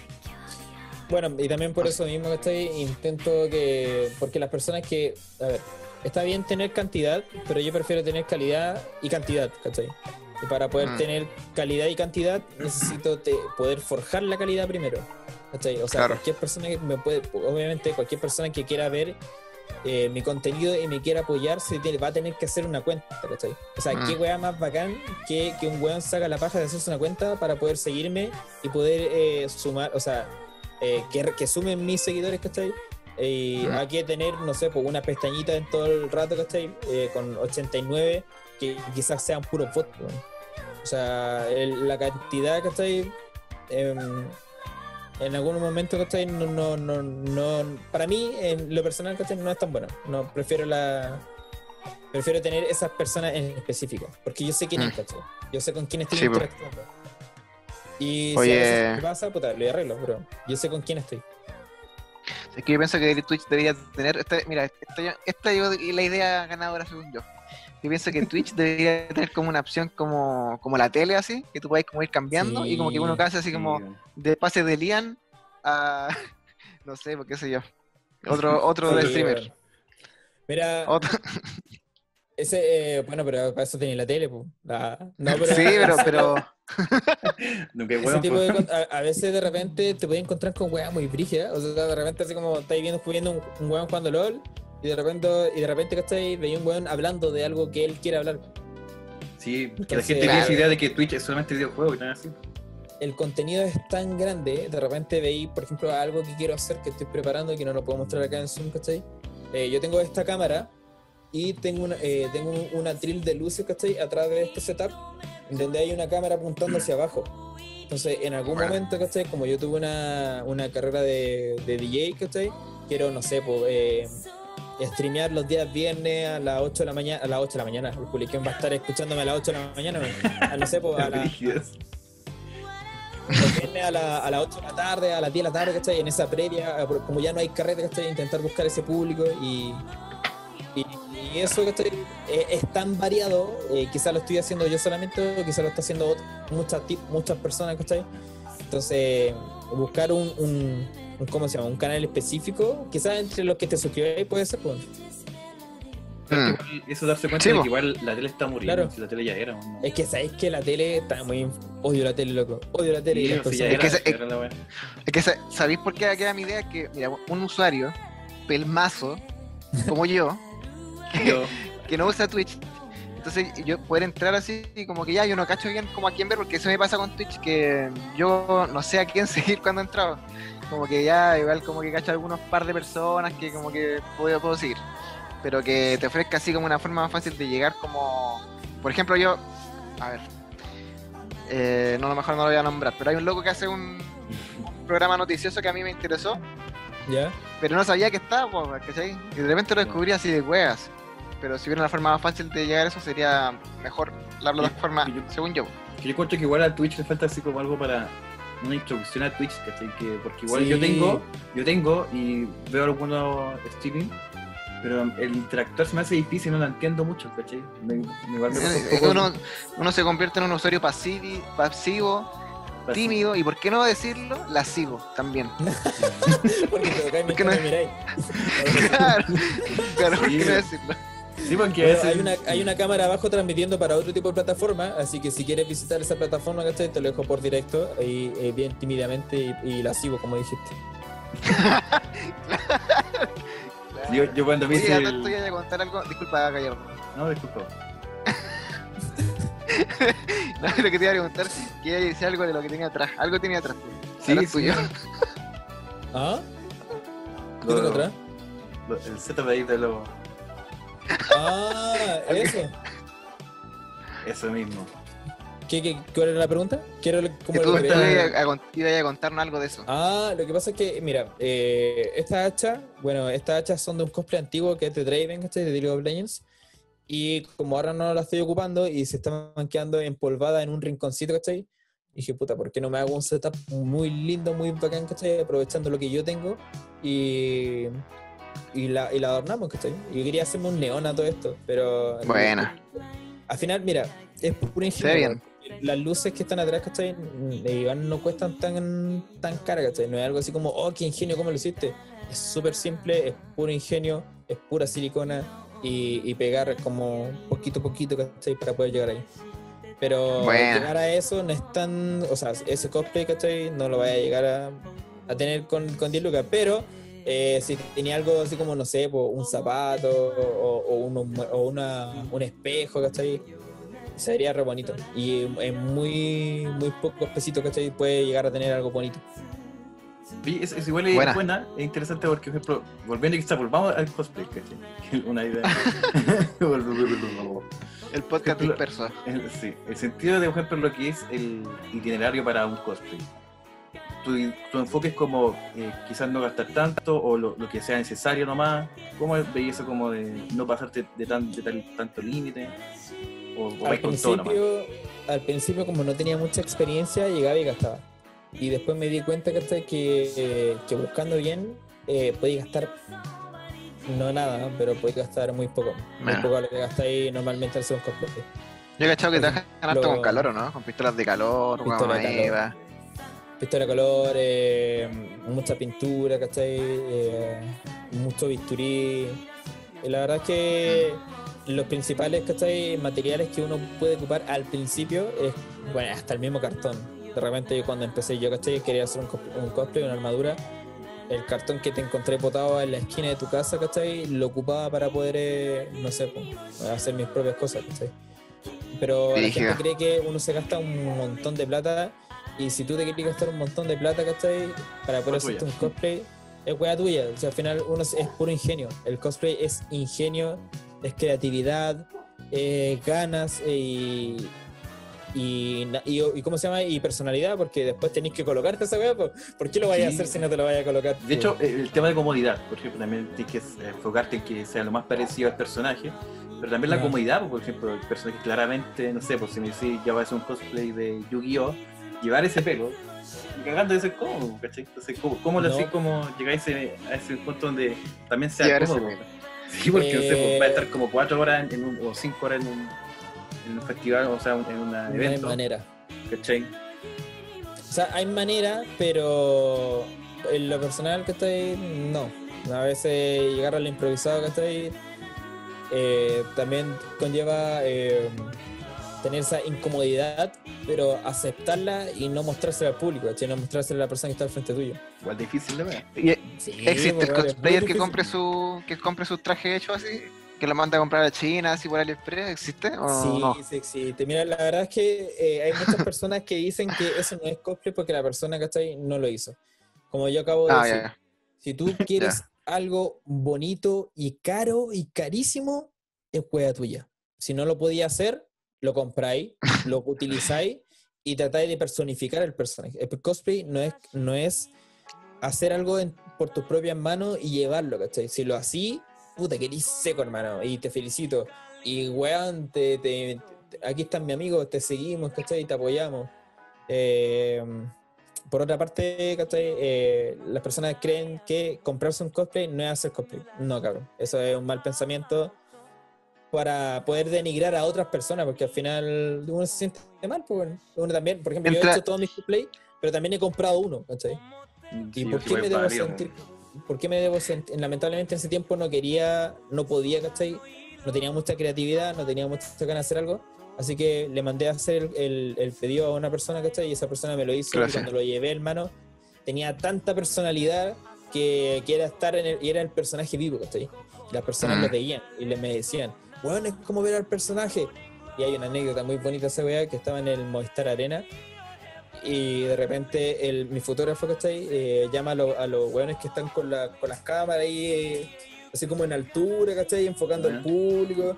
Bueno, y también por eso mismo que estoy intento que. Porque las personas que. A ver, está bien tener cantidad, pero yo prefiero tener calidad y cantidad, ¿cachai? Y para poder
Mm.
tener calidad y cantidad, necesito te- poder forjar la calidad primero. ¿cachai? O sea,
Claro.
cualquier persona que me puede. Obviamente, cualquier persona que quiera ver eh, mi contenido y me quiera apoyar, se tiene- va a tener que hacer una cuenta, ¿cachai? O sea,
Mm.
qué weá más bacán que, que un weón saca la paja de hacerse una cuenta para poder seguirme y poder eh, sumar, o sea, eh, que, que sumen mis seguidores, ¿cachai? Y hay que tener, no sé, pues una pestañita en todo el rato, ¿cachai? Eh, con 89, que quizás sean puros bots. O sea, el- la cantidad, ¿cachai? Em, en algún momento, ¿cachai? No, no, no, no, para mí, en lo personal, ¿cachai? No es tan bueno. No, prefiero la... Prefiero tener esas personas en específico, porque yo sé quién es,
Mm.
¿cachai? Yo sé con quién estoy
Sí,
interactuando. Y si
Oye.
a veces me pasa, puta, lo arreglo, pero yo sé con quién estoy.
Es que yo pienso que Twitch debería tener. Esta, mira, esta, yo- esta yo- y la idea ganadora según yo. Yo pienso que Twitch debería tener como una opción como, como la tele así, que tú puedes como ir cambiando y como que uno hace así como de pase de Lian a no sé, pues, qué sé yo. Otro, otro de streamer.
Mira,
Otro-
ese, eh, bueno, pero para eso tenía la tele, pues. No, pero,
sí, pero, pero
bueno,
tipo de
pues.
a veces de repente te puedes encontrar con weas muy brígidas. O sea, de repente así como estáis viendo, viendo un, un weón jugando LOL y de repente, y de repente ¿cachai? Veis un weón hablando de algo que él quiere hablar.
Sí, que la gente tiene esa idea de que Twitch es solamente videojuego y nada así.
El contenido es tan grande, de repente veis, por ejemplo, algo que quiero hacer, que estoy preparando y que no lo puedo mostrar acá en Zoom, ¿cachai? Eh, yo tengo esta cámara y tengo una, eh, tengo un- una tril de luces, ¿cachai? Atrás de este setup, donde hay una cámara apuntando hacia abajo. Entonces, en algún
Bueno.
momento, ¿cachai? Como yo tuve una, una carrera de, de DJ, ¿cachai? Quiero, no sé, pues, eh, streamear los días viernes a las 8 de la mañana, a las 8 de la mañana. El va a estar escuchándome a las 8 de la mañana, a, no sé, pues, a, la-
Brígidas.
los viernes a, la- a las 8 de la tarde, a las 10 de la tarde, ¿cachai? En esa previa, como ya no hay carrera, ¿cachai? Intentar buscar ese público y, y, y eso, ¿cachai? Eh, es tan variado, eh, quizás lo estoy haciendo yo solamente, o quizás lo está haciendo muchas, muchas personas, ¿cachai? Entonces, buscar un, un- ¿cómo se llama? Un canal específico, quizás entre los que te suscribáis puede ser, pues.
Pero
Mm.
igual Eso darse cuenta
Sí,
de que igual la tele está muriendo.
Claro.
Si la tele ya era. ¿no?
Es que sabéis que la tele está muy... Odio la tele, loco. Odio la tele y
Sí, si ya
Es que
la
es ¿sabéis por qué queda mi idea? Que, mira, un usuario, pelmazo, como yo,
Yo-
que no usa Twitch. Entonces yo poder entrar así y como que ya yo no cacho bien como a quién ver, porque eso me pasa con Twitch, que yo no sé a quién seguir cuando he entrado. Como que ya igual como que cacho algunos par de personas que como que puedo, puedo seguir. Pero que te ofrezca así como una forma más fácil de llegar como... Por ejemplo yo... A ver. Eh, no, a lo mejor no lo voy a nombrar, pero hay un loco que hace un, un programa noticioso que a mí me interesó,
¿Ya?
pero no sabía que estaba, ¿cachai? Y de repente lo descubrí así de hueas. Pero si hubiera una forma más fácil de llegar a eso, sería mejor la plataforma,
yo-
según yo.
que yo encuentro que igual a Twitch le falta así como algo para una introducción a Twitch, ¿cachai? Que, porque igual yo tengo, yo tengo y veo algunos streaming, pero el interactuar se me hace difícil, no lo entiendo mucho, ¿cachai? Me, me igual me cuesta un
Es que
poco
uno, uno se convierte en un usuario pasivo, tímido y, ¿por qué no decirlo? Lascivo también.
Porque te tocáis
¿Por qué
mientras
no?
me miráis.
claro, claro, ¿por
Sí.
qué no decirlo?
Sí, porque
Bueno, hay, una, hay una cámara abajo transmitiendo para otro tipo de plataforma, así que si quieres visitar esa plataforma, ¿cachai? Te lo dejo por directo, y, eh, bien tímidamente y, y lascivo, como dijiste.
yo, yo cuando me hice el...
tanto ya voy a contar algo. Disculpa, Gallardo.
No, disculpa.
No, lo que te iba a preguntar, que iba a decir algo de lo que tenía atrás. Algo tenía atrás.
Sí,
Ahora
sí.
es tuyo.
¿Ah? ¿Qué
Lo-
tengo atrás?
lo- el setup ahí de lo...
Ah, eso.
Eso mismo.
¿Qué, qué, cuál era la pregunta? Quiero cómo
tú ibas a, a, contarnos algo de eso.
Ah, lo que pasa es que, mira, eh, esta hacha, bueno, estas hachas son de un cosplay antiguo que es de Draven, ¿cachai? De League of Legends. Y como ahora no la estoy ocupando y se están quedando empolvada en un rinconcito, ¿cachai? Dije, puta, ¿por qué no me hago un setup muy lindo, muy bacán, ¿cachai? Aprovechando lo que yo tengo y, y, la, y la adornamos, ¿cachai? Yo quería hacerme un neón a todo esto, pero...
Buena.
Al final, mira, es pura ingeniería. Las luces que están atrás, ¿cachai? No cuestan tan, tan caras, ¿cachai? No es algo así como, oh, qué ingenio, ¿cómo lo hiciste? Es súper simple, es puro ingenio, es pura silicona y, y pegar como poquito a poquito, ¿cachai? Para poder llegar ahí. Pero
Buena.
llegar a eso no es tan, o sea, ese cosplay, ¿cachai? No lo vaya a llegar a, a tener con, con 10 lucas, pero eh, si tenía algo así como, no sé, po, un zapato o, o, uno- o una, un espejo, ¿cachai? Se vería re bonito. Y en muy, muy pocos pesitos, ¿cachai? Puede llegar a tener algo bonito.
Oye, es, es igual es
Buena.
buena. es interesante porque, por ejemplo, volviendo a volvamos al cosplay, ¿cachai? Una idea.
El podcast
Ejemplo-
disperso.
El- sí, el sentido de, por ejemplo, lo que es el itinerario para un cosplay. Tu, tu enfoque es como eh, quizás no gastar tanto o lo, lo que sea necesario nomás. ¿Cómo veis eso como de no pasarte de, tan, de tal- tanto límite? O, o
Al principio, al principio, como no tenía mucha experiencia, llegaba y gastaba. Y después me di cuenta que, eh, que buscando bien, eh, podéis gastar, no nada, pero podéis gastar muy poco. Muy poco a lo que gastáis normalmente al un cosplay.
Yo he cachado que
Lo-
trabajan harto con calor, ¿o no? Con pistolas de calor,
Pistola
con
de calor. Pistola de color, eh, mucha pintura, ¿cachai? Eh, mucho bisturí. Y la verdad es que los principales, ¿cachai? Materiales que uno puede ocupar al principio es, bueno, hasta el mismo cartón. De repente yo cuando empecé yo, ¿cachai? Quería hacer un, cos- un cosplay, una armadura. El cartón que te encontré botado en la esquina de tu casa, ¿cachai? Lo ocupaba para poder, eh, no sé, pues, hacer mis propias cosas, ¿cachai? Pero la gente cree que uno se gasta un montón de plata y si tú te quieres gastar un montón de plata, ¿cachai? Para poder un
tuya.
cosplay, es hueá tuya. O sea, al final uno es, es puro ingenio. El cosplay es ingenio, es creatividad, es ganas eh, y, y, y, y ¿cómo se llama? Y personalidad, porque después tenés que colocarte esa weá. po. ¿Por qué lo vayas a
Sí.
hacer si no te lo vayas a colocar?
De hecho, eh, el tema de comodidad, por ejemplo, también tienes que eh, enfocarte en que sea lo más parecido al personaje, pero también la comodidad, por ejemplo, el personaje claramente, no sé, pues si me decís ya va a hacer un cosplay de Yu-Gi-Oh, llevar ese pelo, cagando de ser cómodo, ¿cachai? Entonces, ¿cómo, cómo lo
No.
como llegáis a ese punto donde también sea
Llevar ese
cómodo?
pelo.
Sí, porque no sé, pues,
Eh.
va a estar como cuatro horas en un, o cinco horas en un, en un festival, o sea, en un
No hay
evento,
manera.
¿cachai?
O sea, hay manera, pero en lo personal que estoy, no. A veces llegar al improvisado que estoy también conlleva eh, tener esa incomodidad, pero aceptarla y no mostrársela al público, ¿cachai? no mostrársela a la persona que está al frente tuyo.
Igual difícil de ver.
Y
Sí,
existe el cosplayer que compre su que compre sus trajes hechos así, que lo manda a comprar a China, así por AliExpress, ¿existe? ¿O
Sí,
no?
sí existe. Mira, la verdad es que eh, hay muchas personas que dicen que eso no es cosplay porque la persona, ¿cachai? No lo hizo. Como yo acabo de
Ah,
decir.
ya.
Si tú quieres algo bonito y caro y carísimo, es hueá tuya. Si no lo podía hacer, lo compráis, lo utilizáis y tratáis de personificar el personaje. El cosplay no es, no es hacer algo por tus propias manos y llevarlo, ¿cachai? Si lo así, puta, que seco, hermano, y te felicito. Y weón, te, aquí están mis amigos, te seguimos, ¿cachai? Y te apoyamos. Eh, por otra parte, ¿cachai? Eh, las personas creen que comprarse un cosplay no es hacer cosplay. No, cabrón. Eso es un mal pensamiento para poder denigrar a otras personas, porque al final uno se siente mal. Pues, bueno. Uno también, por ejemplo, yo he
Entra-
hecho todos mis cosplays, pero también he comprado uno, ¿cachai? ¿Y
Sí,
por qué me debo sentir? ¿Por qué me debo sentir? Lamentablemente en ese tiempo no quería, no podía, ¿cachai? No tenía mucha creatividad, no tenía mucha ganas de hacer algo. Así que le mandé a hacer el, el- el pedido a una persona, ¿cachai? Y esa persona me lo hizo.
Gracias.
Y cuando lo llevé, hermano, tenía tanta personalidad que, que era estar en el, y era el personaje vivo, ¿cachai? Las personas
Mm.
lo veían y le me decían, bueno, es como ver al personaje. Y hay una anécdota muy bonita esa weá que estaba en el Movistar Arena y de repente el, mi fotógrafo, ¿cachai? Eh, llama a, lo- a los weones que están con, la, con las cámaras ahí, eh, así como en altura, ¿cachai? Enfocando al público.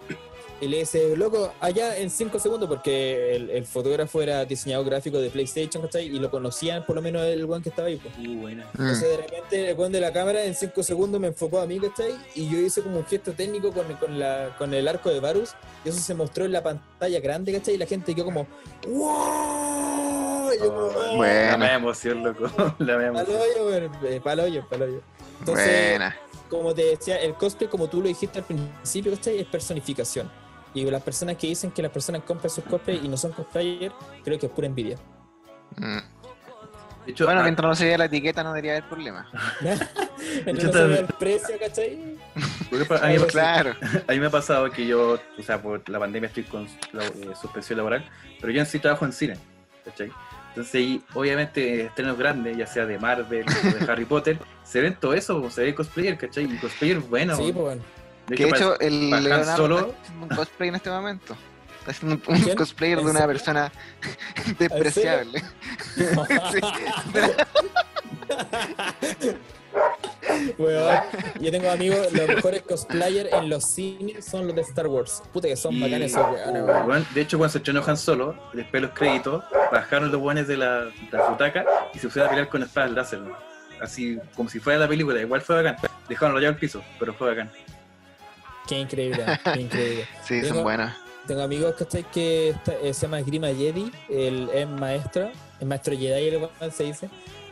Y le dice, loco, allá en 5 segundos, porque el, el fotógrafo era diseñador gráfico de PlayStation, ¿cachai? Y lo conocían por lo menos el weón que estaba ahí, pues.
Uh, buena.
Mm.
Entonces de repente el weón de la cámara en 5 segundos me enfocó a mí, ¿cachai? Y yo hice como un gesto técnico con, con, la, con el arco de Varus y eso se mostró en la pantalla grande, ¿cachai? Y la gente quedó como ¡Wow! Y yo como,
Oh,
"Oh".
Bueno.
La media emoción, loco. La
Palo
emoción.
hoyo, weón, eh, palo hoyo, palo hoyo. Entonces,
Buena.
como te decía, el cosplay, como tú lo dijiste al principio, ¿cachai? Es personificación. Y las personas que dicen que las personas compran sus cosplays y no son cosplayers, creo que es pura envidia.
Mm.
De hecho,
Bueno,
ah,
mientras no se vea la etiqueta no debería haber problema.
No se ve el precio, ¿cachai?
a mí me pasa-
Claro.
A mí me ha pasado que yo, o sea, por la pandemia estoy con la- eh, suspensión laboral, pero yo en sí trabajo en cine, ¿cachai? Entonces, ahí, obviamente, estrenos grandes, ya sea de Marvel o de Harry Potter, se ven todo eso, se ve cosplayer, ¿cachai? Y cosplayer bueno.
sí, pues bueno.
De
Que de hecho, el Leonardo
Solo-
está haciendo un cosplay en este momento. Está haciendo un, cosplayer de
¿En
una
serio?
persona despreciable.
Weón, yo tengo amigos, los mejores cosplayers en los cines son los de Star Wars. Puta que son
Y-
bacanes esos weones, weón.
Bueno, de hecho, cuando se estrenó Han Solo, después de los créditos, bajaron los buenos de la, de la butaca y se pusieron a pelear con espadas láser. ¿no? Así como si fuera la película, igual fue bacán. Dejaron rayado el piso, pero fue bacán.
Qué increíble, qué increíble.
Sí, son
Tengo-
buenas.
Tengo amigos ¿cachai? que está- eh, se llama Grima Jedi, él es maestro, es maestro Jedi, el weón se dice,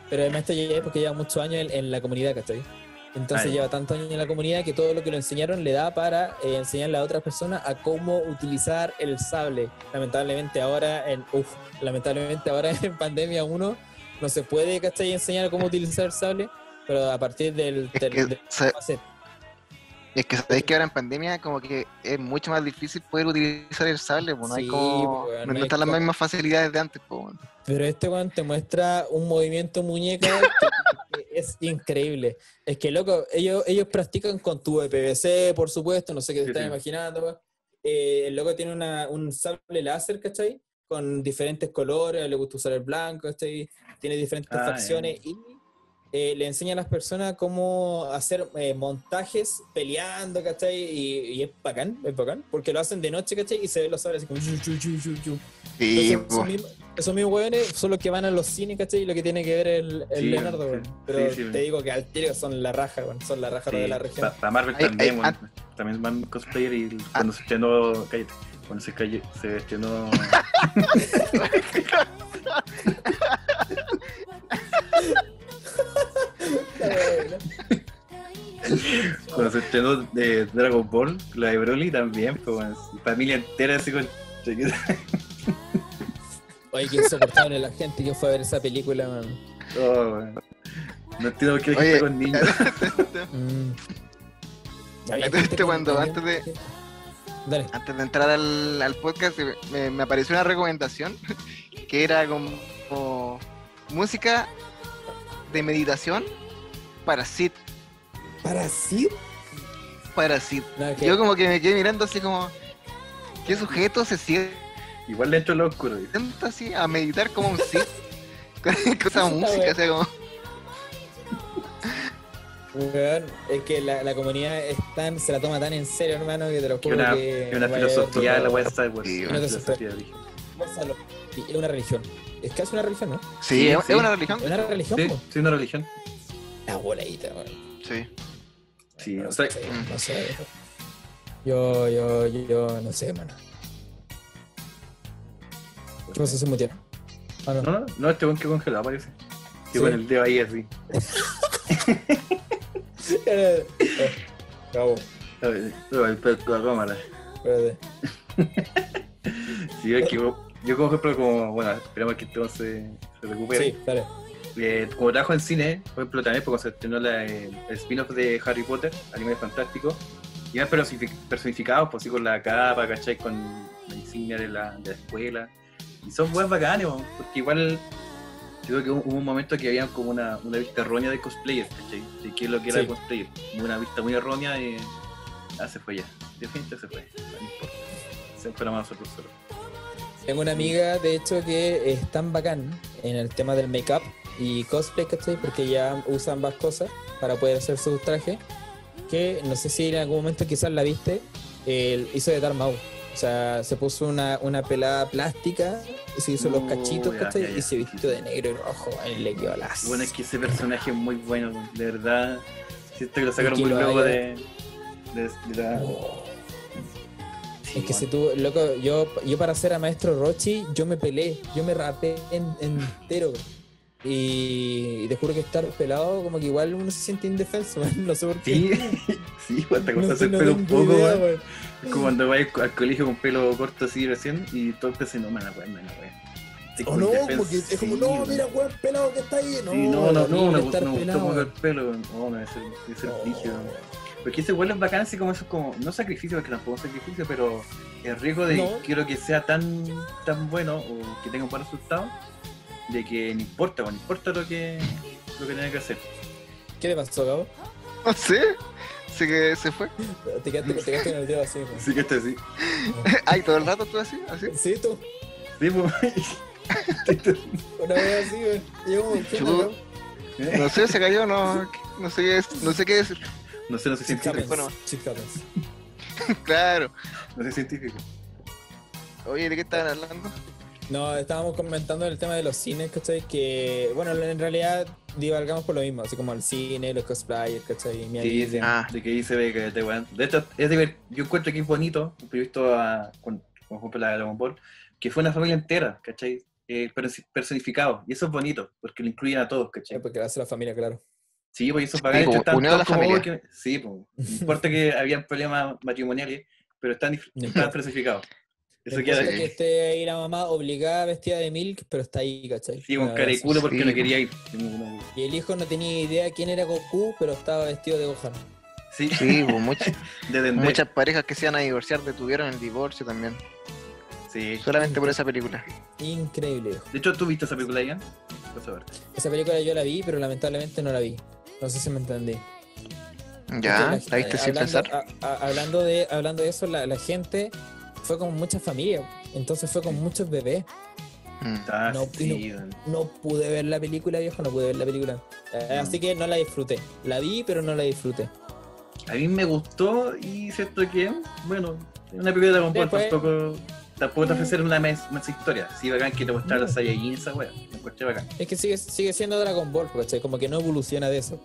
pero es maestro Jedi porque lleva muchos años en, en la comunidad, ¿cachai? Entonces lleva tantos años en la comunidad que todo lo que lo enseñaron le da para eh, enseñarle a otras personas a cómo utilizar el sable. Lamentablemente ahora, en, uf, lamentablemente ahora en pandemia 1 no se puede, ¿cachai? Enseñar cómo utilizar el sable, pero a partir del...
Es
del-
que,
del- fase-
es que sabéis que ahora en pandemia como que es mucho más difícil poder utilizar el sable, pues no hay
Sí,
como...
pues,
no,
no
no
hay
están las
como-
mismas facilidades de antes, pues. bueno.
Pero este weón te muestra un movimiento muñeca que, que es increíble. Es que, loco, ellos, ellos practican con tubo de PVC, por supuesto, no sé qué te
Sí,
estás
sí.
imaginando. Eh, el loco tiene una, un sable láser, ¿cachai? Con diferentes colores, le gusta usar el blanco, ¿cachai? Tiene diferentes
Ah,
facciones y eh, le enseña a las personas cómo hacer eh, montajes peleando, ¿cachai? Y, y es bacán, es bacán, porque lo hacen de noche, ¿cachai? Y se ven los sables así como...
Sí,
Entonces, esos, mismos, esos mismos hueones son los que van a los cines, ¿cachai? Y lo que tiene que ver el, el
Sí,
Leonardo,
sí,
Pero
sí,
te digo que al tiro son la raja, weón. Son la raja de la región.
Para Marvel
Ay,
también,
ay,
weón. también van cosplayer y cuando se estrenó, cállate, cuando se, cayó, se estrenó cuando se estrenó de Dragon Ball, la de Broly también, pues bueno, familia entera así con
Oye, qué insoportable la gente que fue a ver esa película, man.
Oh. No entiendo por qué
Oye,
con niños.
Mm. Había
Este
gente con-
cuando antes de-
Dale.
Antes de entrar al, al podcast, me, me apareció una recomendación que era como, como música de meditación para Sid.
¿Para sí?
Para Sid.
No, que-
Yo como que me quedé mirando así como, ¿qué sujeto se sienta
Igual le entro lo oscuro. dice.
así a meditar como un Sid? con esa música, o sea, como...
Weón, es que la, la comunidad es tan, se la toma tan en serio, hermano, que te lo juro
una,
que.
una filosofía la de Star Wars.
Sí,
una filosofía, dije.
Es una religión. Es casi una religión, ¿no?
Sí,
Sí,
es,
sí.
es una religión.
Es una religión,
sí, una religión.
La boladita, weón.
Sí.
Sí,
No
o sea,
sé, no sé. Yo, yo, yo, no sé, mano. ¿Qué pasa? Se. Ah, no.
No, no, no, este buen que congelado parece. Que
Sí.
con el dedo ahí así.
Cabo,
el de la cámara.
espérate.
Sí, es que yo, yo como ejemplo, como, bueno, esperamos que todo se, se recupere.
Sí, dale.
Eh, como trabajo en cine, por ejemplo, también porque se estrenó la, el, el spin-off de Harry Potter, Animales Fantásticos, y personifi- personificados, pues sí, con la capa, ¿cachai? Con la insignia de la, de la escuela. Y son buenos bacanes, porque igual yo creo que hubo un momento que había como una, una vista errónea de cosplayer, ¿cachai? De qué es lo que era
Sí.
el cosplayer. Una vista muy errónea y. Ah, se fue ya. Definitivamente se fue. No importa. Se más nosotros solo.
Tengo una amiga, de hecho, que es tan bacán en el tema del make-up y cosplay, ¿cachai? Porque ya usa ambas cosas para poder hacer sus trajes. Que no sé si en algún momento quizás la viste, él hizo de Darth Maul. O sea, se puso una, una pelada plástica, se hizo los cachitos,
ya,
¿cachai?
ya, ya.
Y se vistió de negro y rojo, y le quedó las.
Bueno, es que ese personaje es muy bueno, de verdad. Siento que lo sacaron muy luego de, de, de la.
Oh.
Sí,
Es que
weón.
si tú, loco, yo, yo para ser a maestro Rochi, yo me peleé, yo me rapé en- entero. Y te juro que estar pelado, como que igual uno se siente indefenso, man, no sé por qué.
Sí, sí, te
no,
cortas el
no
pelo un poco,
idea,
weón. Es como cuando vas al colegio con pelo corto así recién y todo te no, mana, weón, mana, weón.
O no,
indefenso".
porque es como, no, mira, weón, pelado que está ahí. No,
Sí, no, no, no, me gustó mucho el pelo, no, ese es el
No.
rígido. Porque ese vuelo es bacán, así como eso es como, no sacrificio, porque tampoco es sacrificio, pero el riesgo de
No.
quiero que sea tan, tan bueno o que tenga un buen resultado, de que no importa, bueno, no importa lo que, lo que tenga que hacer.
¿Qué te pasó, Gabo?
No sé. Sé que se fue.
Te quedaste, te quedaste con el dedo así, weón.
Así que está así.
Ay, todo el rato tú así, así.
Sí, tú,
Sí, pues.
una vez así, weón. Y yo como, ¿qué
Chu-
onda, Gabo?
No sé, se cayó, no, no sé qué decir, no sé qué decir.
No sé, no soy
Chip
científico.
bueno. Claro.
No soy científico.
Oye, ¿de qué estaban hablando?
No, estábamos comentando el tema de los cines, ¿cachai? Que, bueno, en realidad divalgamos por lo mismo, así como el cine, los cosplayers, ¿cachai? Mi
Sí, sí,
Ah.
de que ahí se ve que te weón. De hecho, es de ver, yo encuentro que es bonito, he visto a, con, ejemplo, la de Dragon Ball, que fue una familia entera, ¿cachai? Eh, personificado. Y eso es bonito, porque lo incluyen a todos, ¿cachai?
Eh, Porque lo hace la familia, claro.
Sí, pues eso es
Sí, como
están todos como,
familia.
"Oh, que-". Sí, pues. No importa que habían problemas matrimoniales, pero están, están personificados. Eso queda
que esté ahí la mamá obligada vestida de milk, pero está ahí, ¿cachai?
Sí, con
Ah,
cara y
eso.
culo porque
Sí,
no quería ir.
Y el hijo no tenía idea quién era Goku, pero estaba vestido de Gohan.
Sí,
Sí, pues muchas,
de
muchas parejas que se iban a divorciar detuvieron el divorcio también.
Sí.
Solamente por esa película.
Increíble.
De hecho, ¿tú viste esa película, Ian? Vas a ver.
Esa película yo la vi, pero lamentablemente no la vi. No sé si me entendí.
Ya, la viste sin
hablando,
pensar.
a- a- hablando, de, hablando de eso, la, la gente fue con mucha familia. Entonces fue con muchos bebés.
Mm.
Ah,
No, pude ver la película, viejo, no pude ver la película. Eh,
No.
Así que no la disfruté. La vi, pero no la disfruté.
A mí me gustó y siento que, bueno, una película de Dragon Ball
Después-
tampoco, tampoco te
Mm.
ofrecer una mes- más historia. Sí, bacán que te mostrara
No.
Saiyajin esa wea. Me encontré bacán.
Es que sigue, sigue siendo Dragon Ball, ¿cachai? Como que no evoluciona de eso.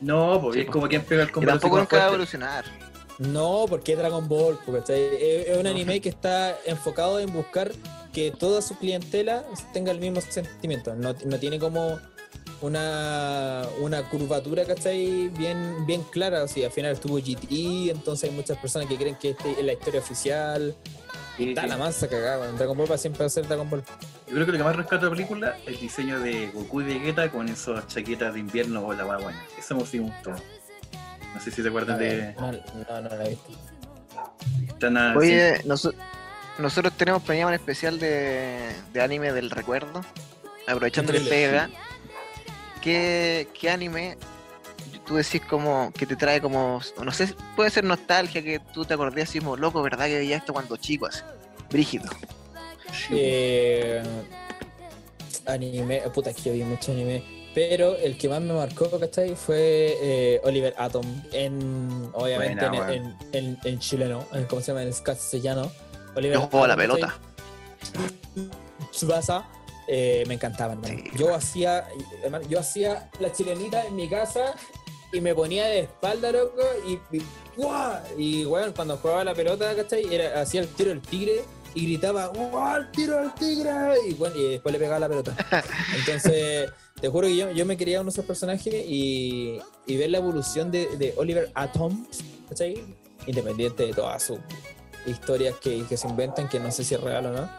No, porque
Sí,
es como quien pega el
Y
combo
tampoco nunca va a evolucionar.
No, porque es Dragon Ball, ¿cachai? Es, un anime que está enfocado en buscar que toda su clientela tenga el mismo sentimiento. No, no tiene como una, una curvatura, ¿cachai? Bien, bien clara. O sea, al final estuvo GT, entonces hay muchas personas que creen que este es la historia oficial.
Sí,
Está
sí.
la mansa cagada. Dragon Ball va siempre a ser Dragon Ball.
Yo creo que lo que más rescato de la película es el diseño de Goku y Vegeta con esas chaquetas de invierno o la buena. Eso me gustó. No sé si te acuerdas de.
No, no, no la he visto.
Están a-
Oye, noso- nosotros tenemos planeado un especial de, de anime del recuerdo. Aprovechando que
Increíble.
pega. ¿Qué, ¿Qué anime tú decís como que te trae como, no sé, puede ser nostalgia, que tú te acordás así como loco, ¿verdad? Que veía esto cuando chico, así. Brígido.
sí,
Eh, anime, puta, es que vi mucho anime. Pero el que más me marcó, ¿cachai? Fue eh, Oliver Atom. En, obviamente
Buena,
en, en, en- en chileno, en, ¿cómo se llama? En castellano. Oliver
Yo juego a la pelota.
Tsubasa, eh, me encantaba, hermano.
Sí.
Yo hacía, hermano, yo hacía la chilenita en mi casa y me ponía de espalda, loco, y, y, ¡guau! y bueno, cuando jugaba la pelota, ¿cachai? Era, hacía el tiro al tigre y gritaba, ¡guau! ¡El tiro al tigre! Y bueno, y después le pegaba la pelota. Entonces, te juro que yo, yo me quería uno de esos personajes y, y ver la evolución de, de Oliver Atom, ¿cachai? Independiente de todas sus historias que, que se inventan, que no sé si es real o no.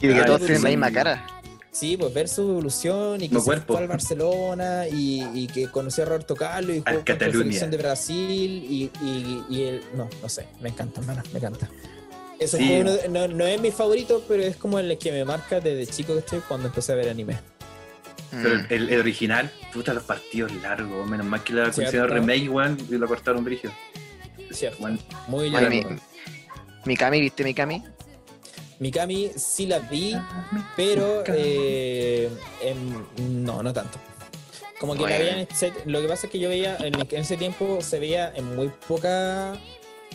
Y de que
Ah,
todos tienen la misma cara.
Sí, pues ver su evolución y que
No
se
cuerpo.
fue al Barcelona y, y que conoció a Roberto Carlos y jugó
Al
contra la selección de Brasil y, y, y él, no, no sé, me encanta, hermano, me encanta. Eso
Sí.
fue uno de- no, no es mi favorito, pero es como el que me marca desde chico que estoy cuando empecé a ver anime.
Pero
Mm.
el, el original, puta, los partidos largos. Menos mal que la hicieron remake, weón, y lo cortaron brillo.
Cierto.
Weón,
Muy largo.
mi, Mikami, ¿viste Mikami?
Mikami sí la vi, pero eh, em, no, no tanto. Como que la
Bueno.
veía en lo que pasa es que yo veía en, en ese tiempo se veía en muy poca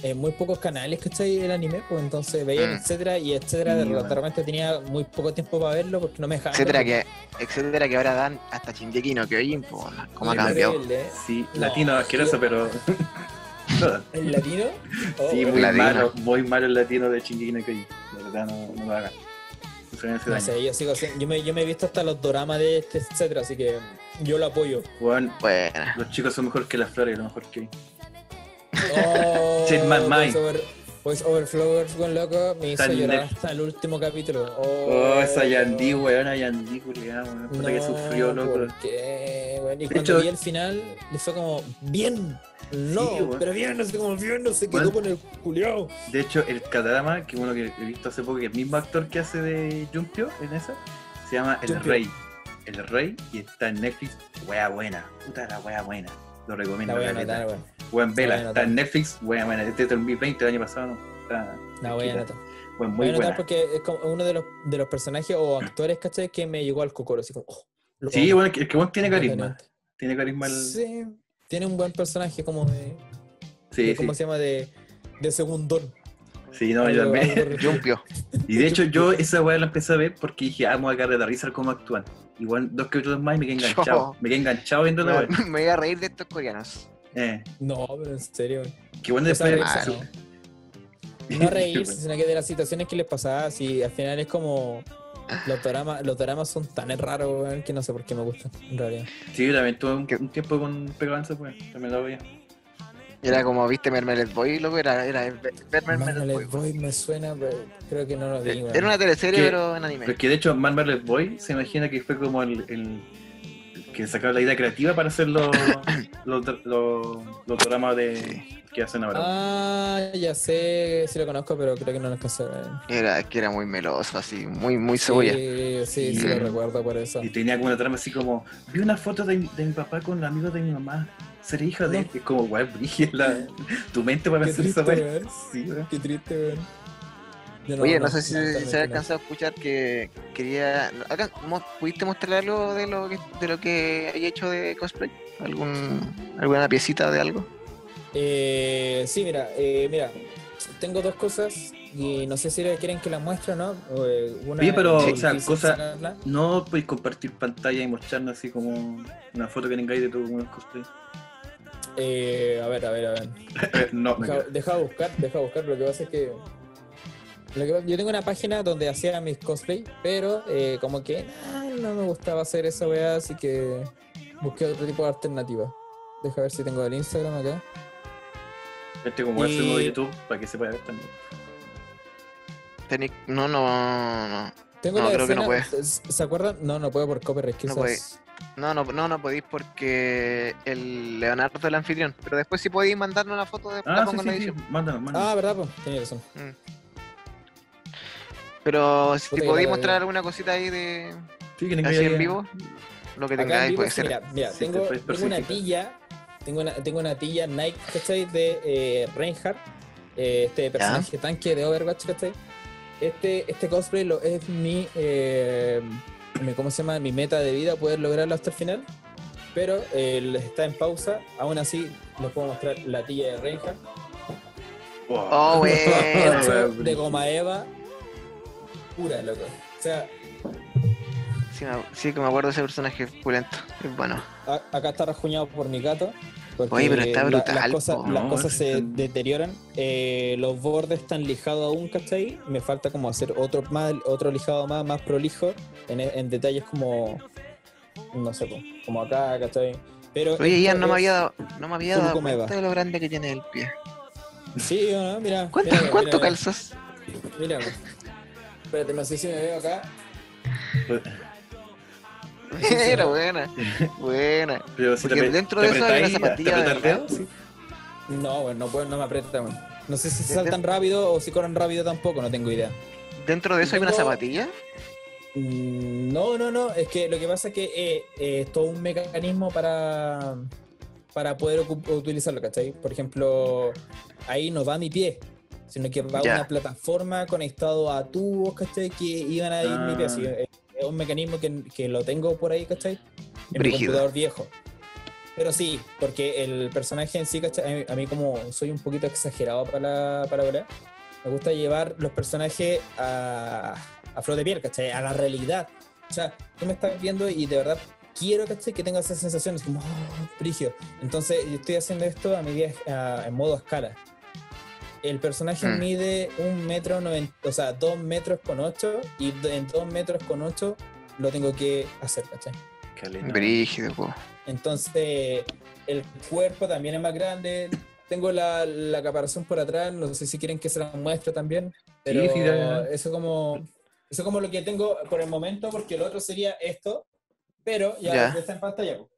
en muy pocos canales ¿cachai? el anime, pues entonces veía en
Mm.
etcétera y etcétera de,
Sí, bueno.
de repente tenía muy poco tiempo para verlo porque no me dejaban
Etcétera que, etcétera que ahora dan hasta Shingeki no Kyojin, pues, ¿cómo ha cambiado?
¿eh?
Sí,
No,
latino asqueroso,
sí.
pero.
¿El latino? Oh,
sí,
bueno.
muy
Latino.
malo, muy malo el latino de Shingeki no Kyojin. La verdad, no, no lo hagan.
No sé, yo sigo yo me, yo me he visto hasta los doramas de este, etcétera, así que yo lo apoyo.
Weón,
Bueno,
los chicos son mejor que las flores, lo mejor que hay.
Oh,
man,
pues, pues Overflowers, buen loco, me hizo llorar
Netflix.
hasta el último capítulo.
Oh, esa Yandy, weón, a Yandy, culiada, weón. Puta que sufrió, loco.
¿Por qué? weón? Y
De
cuando
hecho-
vi el final, le fue como, bien, no,
Sí,
pero bien, no sé cómo bien, no se quedó
Weón.
con el culiao.
De hecho, el Katarama, que uno que he visto hace poco, que es el mismo actor que hace de Jumpio en esa, se llama El
Jumpio.
Rey. El Rey, y está en Netflix, wea buena. Puta la wea buena. Lo recomiendo.
La voy a anotar.
Buen Vela, está en. Netflix, wea buena. Este es del 2020, el año pasado, ¿no? Está,
La voy a anotar.
Buen,
Voy a
muy
anotar
buena.
porque es como uno de los, de los personajes o actores, ¿cachai? Que me llegó al cocoro, así como, oh, lo
Sí, bueno, el que tiene carisma. Tiene carisma el.
Sí, tiene un buen personaje como de.
Sí,
de-
sí.
¿Cómo se llama? De, de segundón.
Sí, no, yo también. Y de hecho, yo esa weá la empecé a ver porque dije, ah, me voy a cagar de la risa cómo actúan. Igual dos capítulos más y me quedé enganchado. Me quedé enganchado viendo la weá.
Me voy a reír de estos coreanos.
Eh,
No, pero en serio.
que bueno después.
mal.
no. No reírse, sino que de las situaciones que les pasaba, si al final es como. Los dramas, los dramas son tan raros, weón, que no sé por qué me gustan, en realidad.
Sí, yo también tuve un,
¿Qué?
un tiempo con en esa weá. También la veía.
Era como, viste, Mermeled Boy, loco, era, era ver Mermeled
Marmalade
Boy.
Boy me suena, pero creo que no lo vi, weón.
Era una teleserie,
¿Qué?
pero en anime.
es que de hecho, Man Marlet Boy se imagina que fue como el. el- que sacaron la idea creativa para hacer los, los, los, los dramas de, que hacen ahora.
Ah, ya sé, sí lo conozco, pero creo que no lo alcancé a.
Era, que era muy meloso, así, muy, muy cebolla.
Sí, sí, sí,
Sí.
lo recuerdo por eso.
Y tenía como una trama así como: vi una foto de, mi- de mi papá con amigos de mi mamá. Seré hija de
No.
él. Es como, brígida la- tu mente para
Qué
pensar esa
weón.
Sí.
Qué triste, weón.
Oye, no, sé si
no,
se ha alcanzado a escuchar que quería. ¿Pudiste mostrar algo de lo que, de lo que hay hecho de cosplay? ¿Algún, ¿Alguna piecita de algo?
Eh, sí, mira, eh, mira, tengo dos cosas y no sé si quieren que las muestre o no. eh, Una
Oye, pero, o sea, cosa-. No podéis compartir pantalla y mostrarnos así como una foto que tengáis de tu cosplay.
Eh, a ver, a ver, a ver.
No,
Deja, deja buscar, deja buscar. Lo que pasa es que. Lo que pasa- yo tengo una página donde hacía mis cosplay, pero eh, como que ah, no me gustaba hacer esa weá, así que busqué otro tipo de alternativa. Deja ver si tengo el Instagram acá.
Este como hacer uno de
Y-
YouTube para que se pueda ver también.
Tení- No, no, no.
Tengo
No,
la
creo que no
escena- ¿Se acuerdan? No, no puedo por copyright.
No
Quizás.
No, no, no, no podéis porque el Leonardo es el anfitrión. Pero después si podéis mandarnos una foto de la
Ah, sí,
pongo en la
sí, sí.
edición.
Mándanos, mándanos.
Ah, verdad, pues. Tenía razón.
Pero si te podéis mostrar alguna cosita ahí de
sí, que
así
ahí-
en vivo, lo que tengáis puede
sí,
ser.
Mira, mira,
Sí,
tengo,
te puedes
tengo una tilla. Tengo una, tengo una tilla Nike, ¿cachai? De eh, Reinhardt. eh, este personaje tanque de Overwatch, ¿cachai? Este, este cosplay lo, es mi, eh, mi- ¿Cómo se llama? Mi meta de vida, poder lograrlo hasta el final. Pero eh, está en pausa. Aún así, les puedo mostrar la tilla de Reinhardt.
Wow.
Oh, bueno.
De goma eva. Pura, loco. O sea,
Sí, me- sí que me acuerdo de ese personaje pulento. Es bueno.
A- acá está rajuñado por mi gato. porque
Oye, pero está
la-
brutal,
las cosas, las se deterioran. eh, los bordes están lijados aún, ¿cachai? Me falta como hacer otro más, otro lijado más, más prolijo. En, en detalles como. No sé, como acá, ¿cachai? Pero
Oye, Ian, no me había dado, no me había dado cuenta de lo grande que tiene el pie.
Sí, ¿o ¿no? Mira.
¿Cuánto,
mira,
cuánto
mira,
calzas?
Mira, mira. Espérate, no sé si me veo acá.
Era buena. Buena.
Pero si
Porque
te
dentro
te
de eso hay una zapatilla
¿Te
de
apretas el
verdad.
dedo? Sí.
No, bueno, no, puedo, no me aprieta, bueno. No sé si saltan rápido o si corren rápido tampoco, no tengo idea.
Dentro de eso hay una zapatilla.
Mm, No, no, no. Es que lo que pasa es que eh, eh, es todo un mecanismo para, para poder utilizarlo, ¿cachai? Por ejemplo, ahí no va mi pie, sino que va
Ya.
una plataforma conectado a tubos, ¿cachai? Que iban a ir mi pie.
Ah.
así, eh, es un mecanismo que, que lo tengo por ahí, ¿cachai? En mi computador viejo. Pero sí, porque el personaje en sí, ¿cachai? A mí, a mí como soy un poquito exagerado para, la- para volar, me gusta llevar los personajes a, a flor de piel, ¿cachai? A la realidad. O sea, tú me estás viendo y de verdad quiero, ¿cachai? Que tengas esas sensaciones como, oh, frigio. Entonces, yo estoy haciendo esto a a- en modo escala. El personaje
Mm.
mide un metro noventa, o sea, dos metros con ocho, y en dos metros con ocho lo tengo que hacer, ¿cachai?
Brígido, po.
Entonces, el cuerpo también es más grande. Tengo la, la caparazón por atrás, no sé si quieren que se la muestre también. Pero
sí, ya.
eso como eso como lo que tengo por el momento, porque el otro sería esto, pero ya,
Ya.
está en pantalla. po.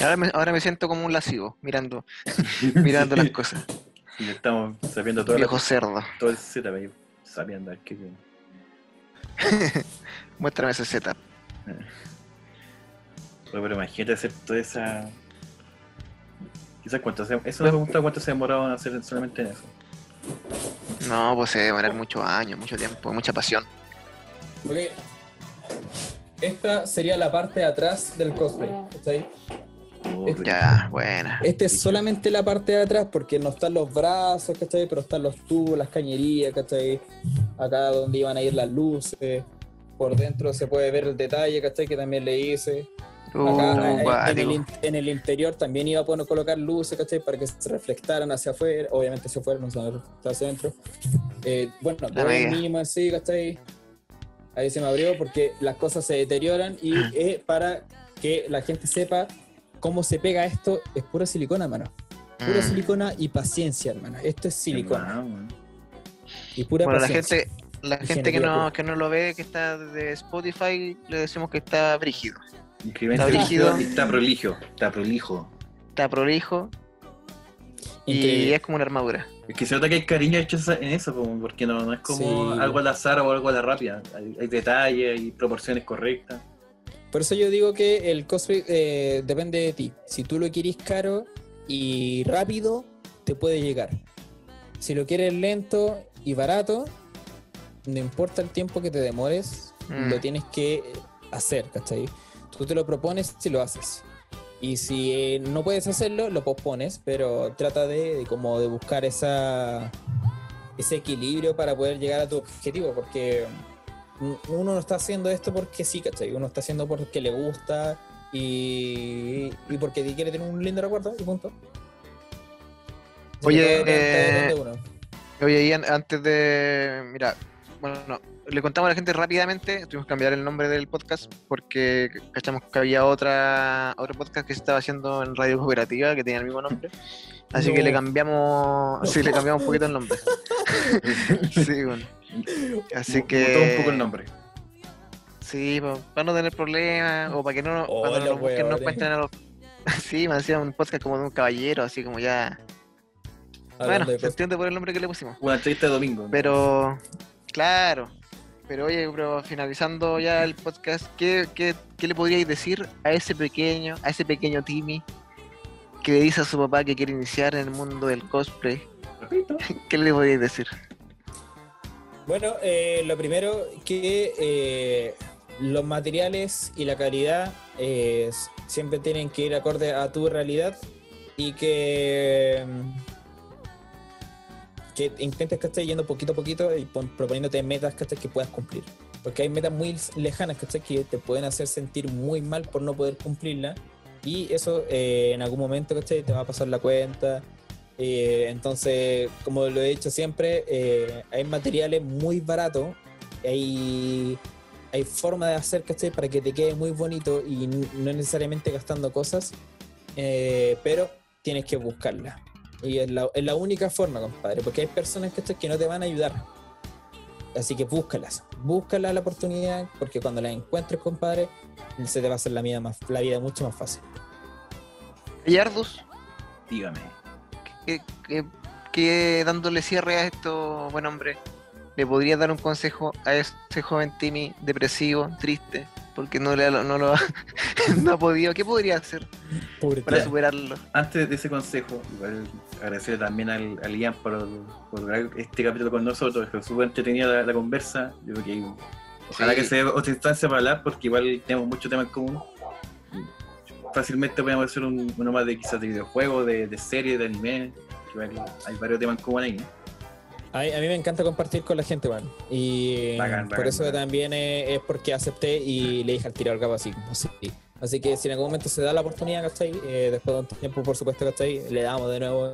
Ahora me, ahora me siento como un lascivo, mirando, mirando las cosas.
Y estamos sabiendo todo,
Viejo cerdo.
todo el setup ahí. Sabiendo, a qué bien.
Muéstrame ese setup.
Oye, pero imagínate hacer toda esa. Quizás cuánto se... Eso me pregunta cuánto se ha demorado en hacer solamente en eso.
No, pues se debe demorar muchos años, mucho tiempo, mucha pasión.
Porque esta sería la parte de atrás del cosplay.
Ya, buena.
Este es solamente la parte de atrás porque no están los brazos, ¿cachai? Pero están los tubos, las cañerías, ¿cachai? Acá donde iban a ir las luces. Por dentro se puede ver el detalle, ¿cachai? Que también le hice.
Uh,
Acá eh, en, el, in- en el interior también iba a colocar luces, ¿cachai? Para que se reflectaran hacia afuera, obviamente hacia afuera, no se van a reflectar hacia adentro. Eh, bueno, el mínimo así, ¿cachai? Ahí se me abrió porque las cosas se deterioran y es para que la gente sepa cómo se pega esto. Es pura silicona, hermano. Pura
Mm.
silicona y paciencia, hermano. Esto es silicona
Hermano,
y pura
Bueno, la
paciencia.
gente, la
Y
gente que no, que no lo ve, que está de Spotify, le decimos que está brígido. Está
rígido
rígido.
y está prolijo. Está prolijo.
Está prolijo y
Increíble.
es como una armadura.
Es que se nota que hay cariño hecho en eso, porque no, no es como
Sí.
algo al azar o algo a la rápida. Hay, hay detalles, hay proporciones correctas.
Por eso yo digo que el cosplay eh, depende de ti. Si tú lo quieres caro y rápido, te puede llegar. Si lo quieres lento y barato, no importa el tiempo que te demores,
Mm.
lo tienes que hacer, ¿cachai? Tú te lo propones si lo haces. Y si eh, no puedes hacerlo, lo pospones, pero trata de, de como de buscar esa, ese equilibrio para poder llegar a tu objetivo, porque uno no está haciendo esto porque sí, ¿cachai? Uno está haciendo porque le gusta y, y porque quiere tener un lindo recuerdo y punto. Así
Oye, eh. Oye, Ian, antes de. Mira, bueno, no, le contamos a la gente rápidamente. Tuvimos que cambiar el nombre del podcast porque cachamos que había otra otro podcast que se estaba haciendo en Radio Cooperativa que tenía el mismo nombre. Así que le cambiamos. Sí, le cambiamos un poquito el nombre. sí, bueno. Así que.
un poco el nombre.
Sí, pa- para no tener problemas o para que no,
Oh, los
nos busquen no encuentren a los. sí, me hacía un podcast como de un caballero, así como ya. Bueno,
Hablando
se entiende por el nombre que le pusimos.
Una entrevista de domingo. ¿no?
Pero, claro. Pero oye, pero finalizando ya el podcast, ¿qué, qué, qué le podríais decir a ese pequeño, a ese pequeño Timmy que le dice a su papá que quiere iniciar en el mundo del cosplay?
Repito.
¿Qué le podríais decir?
Bueno, eh, lo primero que eh, los materiales y la calidad eh, siempre tienen que ir acorde a tu realidad y que mm, que intentes que estés yendo poquito a poquito y pon- proponiéndote metas que puedas cumplir. Porque hay metas muy lejanas ¿cachai? que te pueden hacer sentir muy mal por no poder cumplirlas y eso eh, en algún momento ¿cachai? te va a pasar la cuenta. Eh, entonces, como lo he dicho siempre, eh, hay materiales muy baratos, hay, hay forma de hacer ¿cachai? para que te quede muy bonito y no necesariamente gastando cosas, eh, pero tienes que buscarla. Y es la, es la única forma, compadre, porque hay personas ¿cachai? que no te van a ayudar. Así que búscalas, búscalas la oportunidad, porque cuando las encuentres, compadre, se te va a hacer la vida, más, la vida mucho más fácil.
Y Ardus,
Dígame.
Que, que- que dándole cierre a esto, buen hombre, le podría dar un consejo a ese joven Timmy depresivo, triste, porque no, le, ha- no lo ha, no ha podido. ¿Qué podría hacer para superarlo?
Antes de ese consejo, igual agradecerle también al, al Ian por, por este capítulo con nosotros. Fue súper entretenida la, la conversa. Yo creo que ojalá
Sí.
que se dé otra instancia para hablar, porque igual tenemos muchos temas en común. Fácilmente podemos hacer un, uno más de quizás de videojuegos, de, de series, de anime. que hay varios temas en común ahí.
A mí, a mí me encanta compartir con la gente, man. Y
Bacán,
por
bacán,
eso
bacán.
también es, es porque acepté y le dije al tirar cabo así, como sí. Así que si en algún momento se da la oportunidad, ¿cachai? Eh, después de un tiempo, por supuesto, ¿cachai? Le damos de nuevo.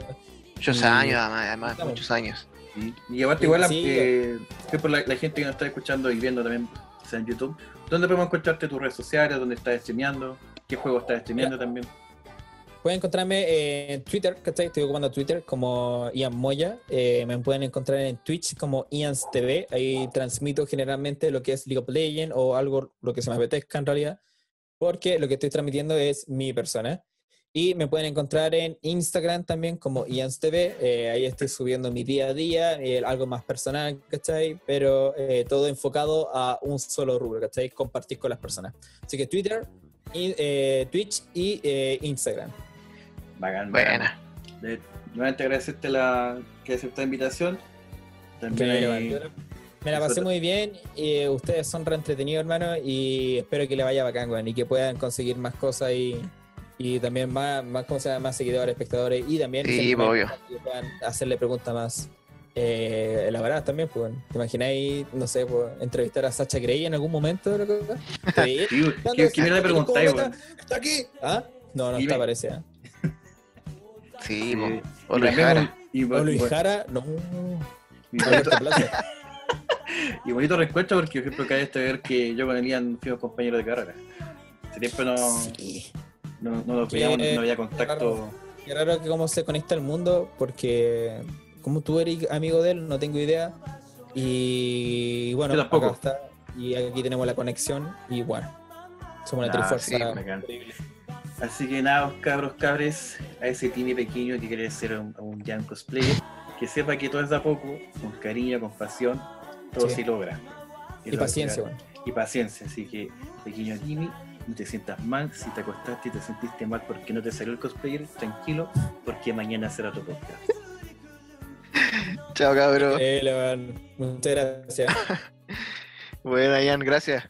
Muchos
Y-
años, además, muchos años.
Y, y aparte igual,
sí.
eh, que por la, la gente que nos está escuchando y viendo también quizás en YouTube, ¿dónde podemos encontrarte tus redes sociales? ¿Dónde estás streameando? ¿Qué juego estás streameando también?
Pueden encontrarme en Twitter, ¿cachai? Estoy ocupando Twitter como Ian Moya. Eh, me pueden encontrar en Twitch como Ian's TV. Ahí transmito generalmente lo que es League of Legends o algo lo que se me apetezca en realidad. Porque lo que estoy transmitiendo es mi persona. Y me pueden encontrar en Instagram también como Ian's TV. Eh, ahí estoy subiendo mi día a día, eh, algo más personal, ¿cachai? Pero eh, todo enfocado a un solo rubro, ¿cachai? Compartir con las personas. Así que Twitter, y, eh, Twitch y eh, Instagram.
Bacán, bacán.
Buena.
Eh, nuevamente agradecerte la, que aceptó la invitación. También hay-
Me la pasé muy bien y ustedes son re entretenidos, hermano, y espero que le vaya bacán, weón, y que puedan conseguir más cosas y, y también más, más, ¿cómo se llama? más seguidores, espectadores, y también
Sí, obvio.
que puedan hacerle preguntas más eh, elaboradas también, pues. ¿te imagináis, no sé, pues, entrevistar a Sacha Grey en algún momento?
Sí, ¿Qué, qué mierda le preguntáis,
está? ¿Está aquí? ¿Ah? No, no está, parece. ¿ah?
Sí,
Sí.
O Luis Jara.
Y,
¿O Luis Jara? No.
y bonito, y reencuentro porque, por ejemplo, cada vez ver que yo con Elian fuimos compañeros de carrera. Tiempo no,
Sí.
No, no veíamos, no había
qué
contacto.
Qué raro que cómo se conecta el mundo, porque como tú eres amigo de él, no tengo idea. Y bueno, acá está. Y aquí tenemos la conexión. Y bueno, somos una
Ah,
trifuerza.
sí. Así que nada, cabros, cabres, a ese Timmy pequeño que quiere ser un, un young cosplayer, que sepa que todo es a poco, con cariño, con pasión, todo
Sí.
se logra.
Y
Eso
paciencia, bueno.
Y paciencia, así que, pequeño Timmy, no te sientas mal, si te acostaste y te sentiste mal porque no te salió el cosplayer, tranquilo, porque mañana será tu podcast.
Chao, cabrón.
Levan, Muchas gracias.
Bueno, Ian, gracias.